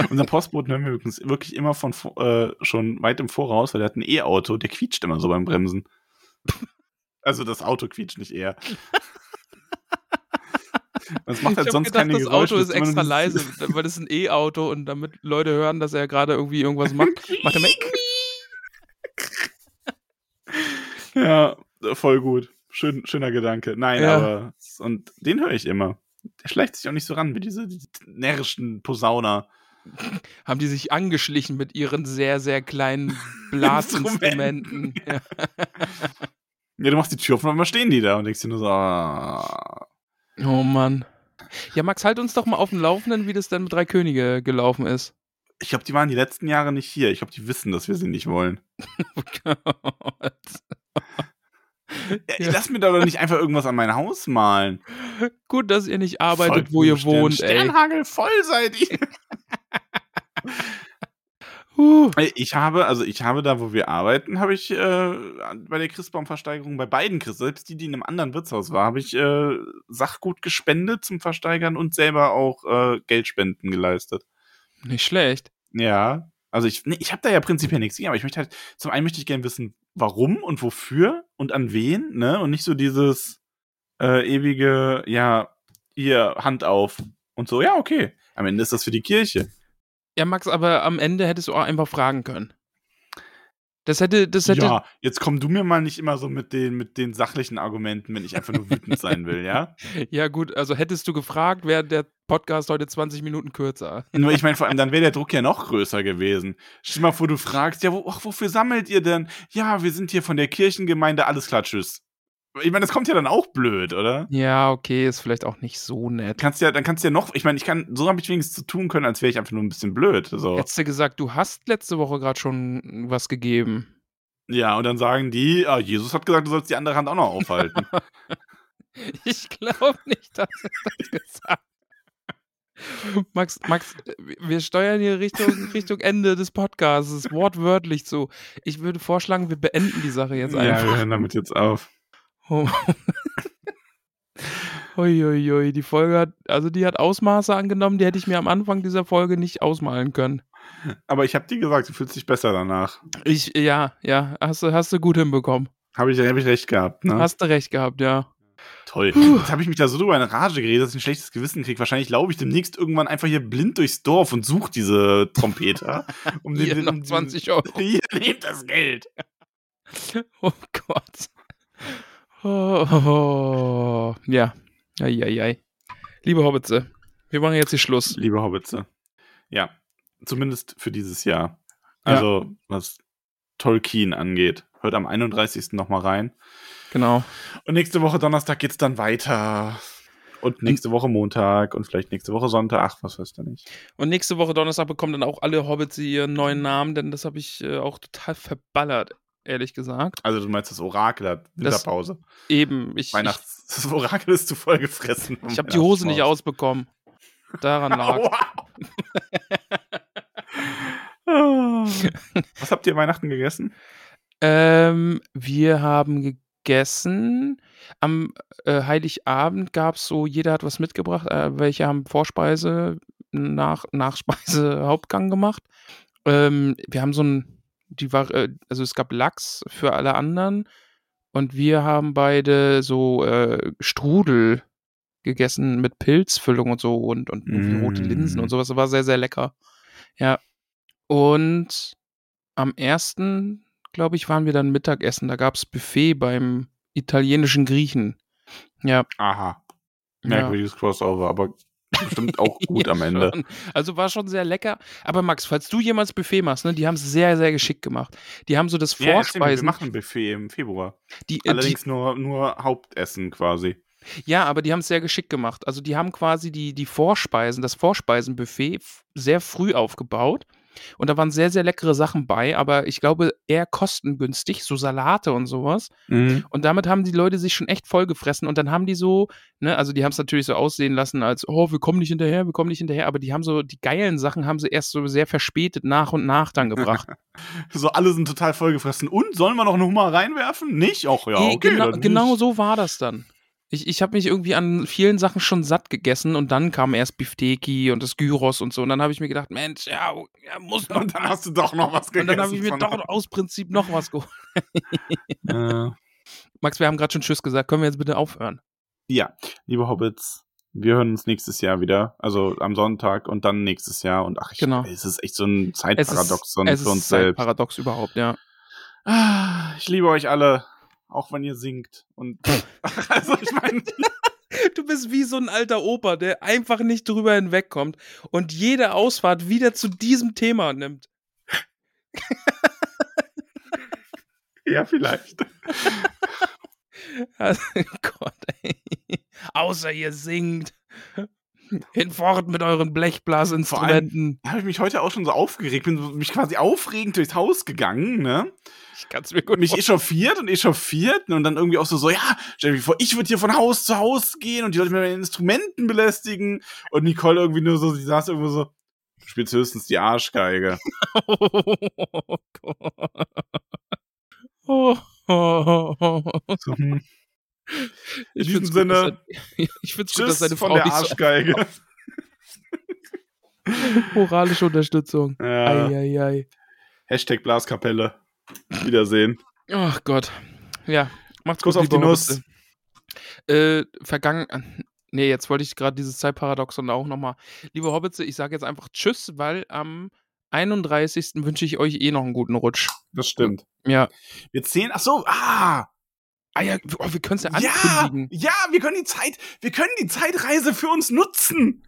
Unser Postboten hören wir übrigens wirklich immer von äh, schon weit im Voraus, weil der hat ein E-Auto, der quietscht immer so beim Bremsen. Also das Auto quietscht nicht eher. Das macht halt ich sonst gedacht, keine das Geräusche. Das Auto ist extra leise, weil es ein E-Auto und damit Leute hören, dass er gerade irgendwie irgendwas macht, macht er Ja, voll gut. Schön, schöner Gedanke. Nein, ja. aber und den höre ich immer der schleicht sich auch nicht so ran wie diese, diese närrischen Posauner. Haben die sich angeschlichen mit ihren sehr, sehr kleinen Blasinstrumenten. ja. Ja, du machst die Tür auf und dann stehen die da und denkst dir nur so, ah. Oh Mann. Ja, Max, halt uns doch mal auf dem Laufenden, wie das dann mit drei Könige gelaufen ist. Ich glaube, die waren die letzten Jahre nicht hier. Ich glaube, die wissen, dass wir sie nicht wollen. oh Gott. Ja, lass mir doch nicht einfach irgendwas an mein Haus malen. Gut, dass ihr nicht arbeitet, Voll wo ihr wohnt, Sternhagel ey. voll seid ihr. Uh. Ich habe, also ich habe da, wo wir arbeiten, habe ich äh, bei der Christbaumversteigerung, bei beiden Christ, selbst die, die in einem anderen Wirtshaus war, habe ich äh, Sachgut gespendet zum Versteigern und selber auch äh, Geldspenden geleistet. Nicht schlecht. Ja, also ich, nee, ich habe da ja prinzipiell nichts gegen, aber ich möchte halt, zum einen möchte ich gerne wissen, warum und wofür und an wen, ne? Und nicht so dieses äh, ewige, ja, hier, Hand auf und so, ja, okay. Am Ende ist das für die Kirche. Ja, Max, aber am Ende hättest du auch einfach fragen können. Das hätte, das hätte. Ja, jetzt komm du mir mal nicht immer so mit den, mit den sachlichen Argumenten, wenn ich einfach nur wütend sein will, ja? Ja, gut, also hättest du gefragt, wäre der Podcast heute 20 Minuten kürzer. Nur ich meine, vor allem, dann wäre der Druck ja noch größer gewesen. Stell mal vor, du fragst, ja, wo, ach, wofür sammelt ihr denn? Ja, wir sind hier von der Kirchengemeinde, alles klar, tschüss. Ich meine, das kommt ja dann auch blöd, oder? Ja, okay, ist vielleicht auch nicht so nett. Kannst ja, dann kannst du ja noch, ich meine, ich kann, so habe ich wenigstens zu tun können, als wäre ich einfach nur ein bisschen blöd. So. Hättest du gesagt, du hast letzte Woche gerade schon was gegeben. Ja, und dann sagen die, ah, Jesus hat gesagt, du sollst die andere Hand auch noch aufhalten. ich glaube nicht, dass er das gesagt Max, Max, wir steuern hier Richtung, Richtung Ende des Podcasts, wortwörtlich so. Ich würde vorschlagen, wir beenden die Sache jetzt einfach. Ja, wir hören damit jetzt auf. Uiuiui, ui, die Folge hat, also die hat Ausmaße angenommen, die hätte ich mir am Anfang dieser Folge nicht ausmalen können. Aber ich habe dir gesagt, du fühlst dich besser danach. Ich, ja, ja, hast du, hast du gut hinbekommen. Habe ich, hab ich recht gehabt, ne? Hast du recht gehabt, ja. Toll. Puh. Jetzt habe ich mich da so drüber in Rage geredet, dass ich ein schlechtes Gewissen kriege. Wahrscheinlich laufe ich demnächst irgendwann einfach hier blind durchs Dorf und suche diese Trompeter. Um hier den, noch 20 Euro. Hier, nehmt das Geld. Oh Gott. Oh, oh, ja. Eieiei. Liebe Hobbitze, wir machen jetzt hier Schluss. Liebe Hobbitze. Ja, zumindest für dieses Jahr. Also, ja. was Tolkien angeht. Hört am 31. nochmal rein. Genau. Und nächste Woche Donnerstag geht's dann weiter. Und nächste Woche Montag und vielleicht nächste Woche Sonntag. Ach, was weiß du nicht. Und nächste Woche Donnerstag bekommen dann auch alle Hobbits ihren neuen Namen, denn das habe ich äh, auch total verballert ehrlich gesagt. Also du meinst das Orakel hat Winterpause. Das eben, ich. Weihnachts ich, das Orakel ist zu voll gefressen. Ich habe die Hose nicht ausbekommen. Daran lag. Was habt ihr Weihnachten gegessen? Ähm, wir haben gegessen. Am äh, Heiligabend gab es so, jeder hat was mitgebracht. Äh, welche haben Vorspeise, nach, Nachspeise, Hauptgang gemacht. Ähm, wir haben so ein die war, äh, also es gab Lachs für alle anderen und wir haben beide so äh, Strudel gegessen mit Pilzfüllung und so und, und mm. rote Linsen und mm. sowas. Das war sehr, sehr lecker. Ja. Und am ersten, glaube ich, waren wir dann Mittagessen. Da gab es Buffet beim italienischen Griechen. Ja. Aha. Merkwürdiges ja. Crossover, aber bestimmt auch gut ja, am Ende. Schon. Also war schon sehr lecker. Aber Max, falls du jemals Buffet machst, ne, die haben es sehr, sehr geschickt gemacht. Die haben so das Vorspeisen. Ja, wir machen ein Buffet im Februar. Die, äh, Allerdings die, nur, nur Hauptessen quasi. Ja, aber die haben es sehr geschickt gemacht. Also die haben quasi die, die Vorspeisen, das Vorspeisenbuffet sehr früh aufgebaut. Und da waren sehr, sehr leckere Sachen bei, aber ich glaube eher kostengünstig, so Salate und sowas. Mhm. Und damit haben die Leute sich schon echt vollgefressen und dann haben die so, ne, also die haben es natürlich so aussehen lassen, als, oh, wir kommen nicht hinterher, wir kommen nicht hinterher, aber die haben so, die geilen Sachen haben sie erst so sehr verspätet nach und nach dann gebracht. so alle sind total vollgefressen. Und sollen wir noch eine Hummer reinwerfen? Nicht? Auch ja, okay. Genau, genau so war das dann. Ich, ich habe mich irgendwie an vielen Sachen schon satt gegessen und dann kam erst Bifteki und das Gyros und so. Und dann habe ich mir gedacht, Mensch, ja, ja muss noch. Und dann hast du doch noch was gegessen. Und dann habe ich mir doch aus Prinzip noch was geholt. äh. Max, wir haben gerade schon Tschüss gesagt. Können wir jetzt bitte aufhören? Ja, liebe Hobbits, wir hören uns nächstes Jahr wieder. Also am Sonntag und dann nächstes Jahr. Und ach, ich, genau. es ist echt so ein Zeitparadox für uns ist selbst. Paradox überhaupt, ja. Ah, ich liebe euch alle auch wenn ihr singt. Und also ich meine. Du bist wie so ein alter Opa, der einfach nicht drüber hinwegkommt und jede Ausfahrt wieder zu diesem Thema nimmt. ja, vielleicht. Also, Gott, ey. Außer ihr singt. Hinfort mit euren Blechblasinstrumenten. Da habe ich mich heute auch schon so aufgeregt, bin mich quasi aufregend durchs Haus gegangen, ne? Ich kann es mir gut Mich echauffiert und echauffiert und dann irgendwie auch so, so ja, stell dir vor, ich würde hier von Haus zu Haus gehen und die Leute mit meinen Instrumenten belästigen und Nicole irgendwie nur so, sie saß irgendwo so, du spielst höchstens die Arschgeige. oh Gott. Oh, oh, oh, So, hm. In Ich diesem Sinne, gut, dass er- ich find's gut, dass tschüss seine von Frau der nicht so Arschgeige. moralische Unterstützung. Ja. Eieiei. Hashtag Blaskapelle. Wiedersehen. Ach Gott. Ja, macht's Kuss gut. auf die Nuss. Äh, vergangen. Nee, jetzt wollte ich gerade dieses Zeitparadoxon auch nochmal. Liebe Hobbitze, ich sage jetzt einfach Tschüss, weil am 31. wünsche ich euch eh noch einen guten Rutsch. Das stimmt. Ja. Wir zählen, ach so, ah, Ah ja, oh, wir können es ja ja, ankündigen. ja, wir können die Zeit, wir können die Zeitreise für uns nutzen.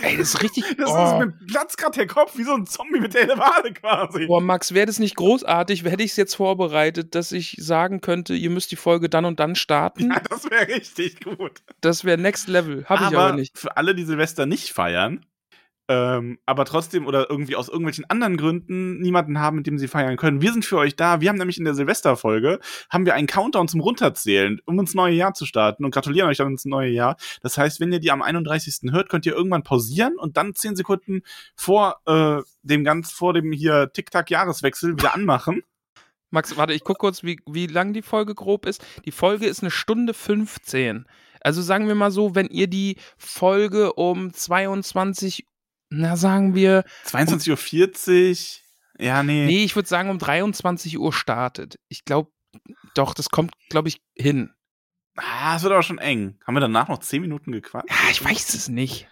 Ey, das ist richtig. Das oh. ist mir platzt gerade der Kopf wie so ein Zombie mit der Wade quasi. Boah, Max, wäre das nicht großartig, hätte ich es jetzt vorbereitet, dass ich sagen könnte, ihr müsst die Folge dann und dann starten. Ja, das wäre richtig gut. Das wäre Next Level. Habe ich aber nicht. für alle, die Silvester nicht feiern, ähm, aber trotzdem oder irgendwie aus irgendwelchen anderen Gründen niemanden haben, mit dem sie feiern können. Wir sind für euch da. Wir haben nämlich in der Silvesterfolge haben wir einen Countdown zum Runterzählen, um ins neue Jahr zu starten und gratulieren euch dann ins neue Jahr. Das heißt, wenn ihr die am 31. hört, könnt ihr irgendwann pausieren und dann zehn Sekunden vor äh, dem ganz vor dem hier Tic-Tac-Jahreswechsel wieder anmachen. Max, warte, ich gucke kurz, wie, wie lang die Folge grob ist. Die Folge ist eine Stunde 15. Also sagen wir mal so, wenn ihr die Folge um 22, na sagen wir, 22.40 Uhr. Ja, nee. nee, ich würde sagen um 23 Uhr startet. Ich glaube, doch, das kommt, glaube ich, hin. Ah, das wird aber schon eng. Haben wir danach noch 10 Minuten gequatscht? Ja, ich weiß es nicht.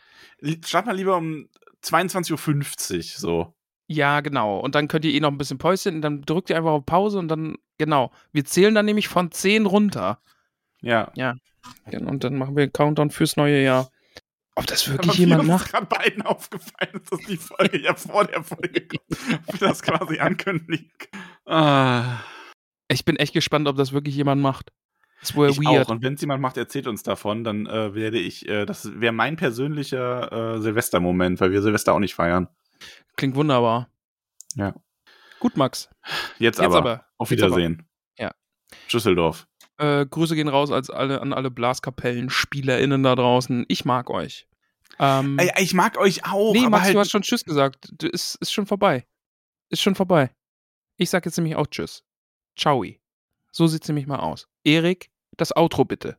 Start mal lieber um 22.50 Uhr, so. Ja, genau. Und dann könnt ihr eh noch ein bisschen Päuschen und dann drückt ihr einfach auf Pause und dann, genau. Wir zählen dann nämlich von 10 runter. Ja. Genau, Und dann machen wir einen Countdown fürs neue Jahr. Ob das wirklich jemand macht? ist gerade beiden aufgefallen, dass die Folge ja vor der Folge kommt. Ob wir das quasi ankündigen. Ah, Ich bin echt gespannt, ob das wirklich jemand macht. Das wäre ich weird. auch. Und wenn es jemand macht, erzählt uns davon, dann äh, werde ich, äh, das wäre mein persönlicher äh, Silvestermoment, weil wir Silvester auch nicht feiern. Klingt wunderbar. Ja. Gut, Max. Jetzt, Jetzt aber. aber. Auf Jetzt aber. Wiedersehen. Ja. Düsseldorf. Äh, Grüße gehen raus als alle, an alle Blaskapellen-SpielerInnen da draußen. Ich mag euch. Ähm, ich mag euch auch. nee, aber Max, halt, du hast schon Tschüss gesagt. Du, ist, ist schon vorbei. Ist schon vorbei. Ich sag jetzt nämlich auch Tschüss. Ciao. So sieht's nämlich mal aus. Erik, das Outro bitte.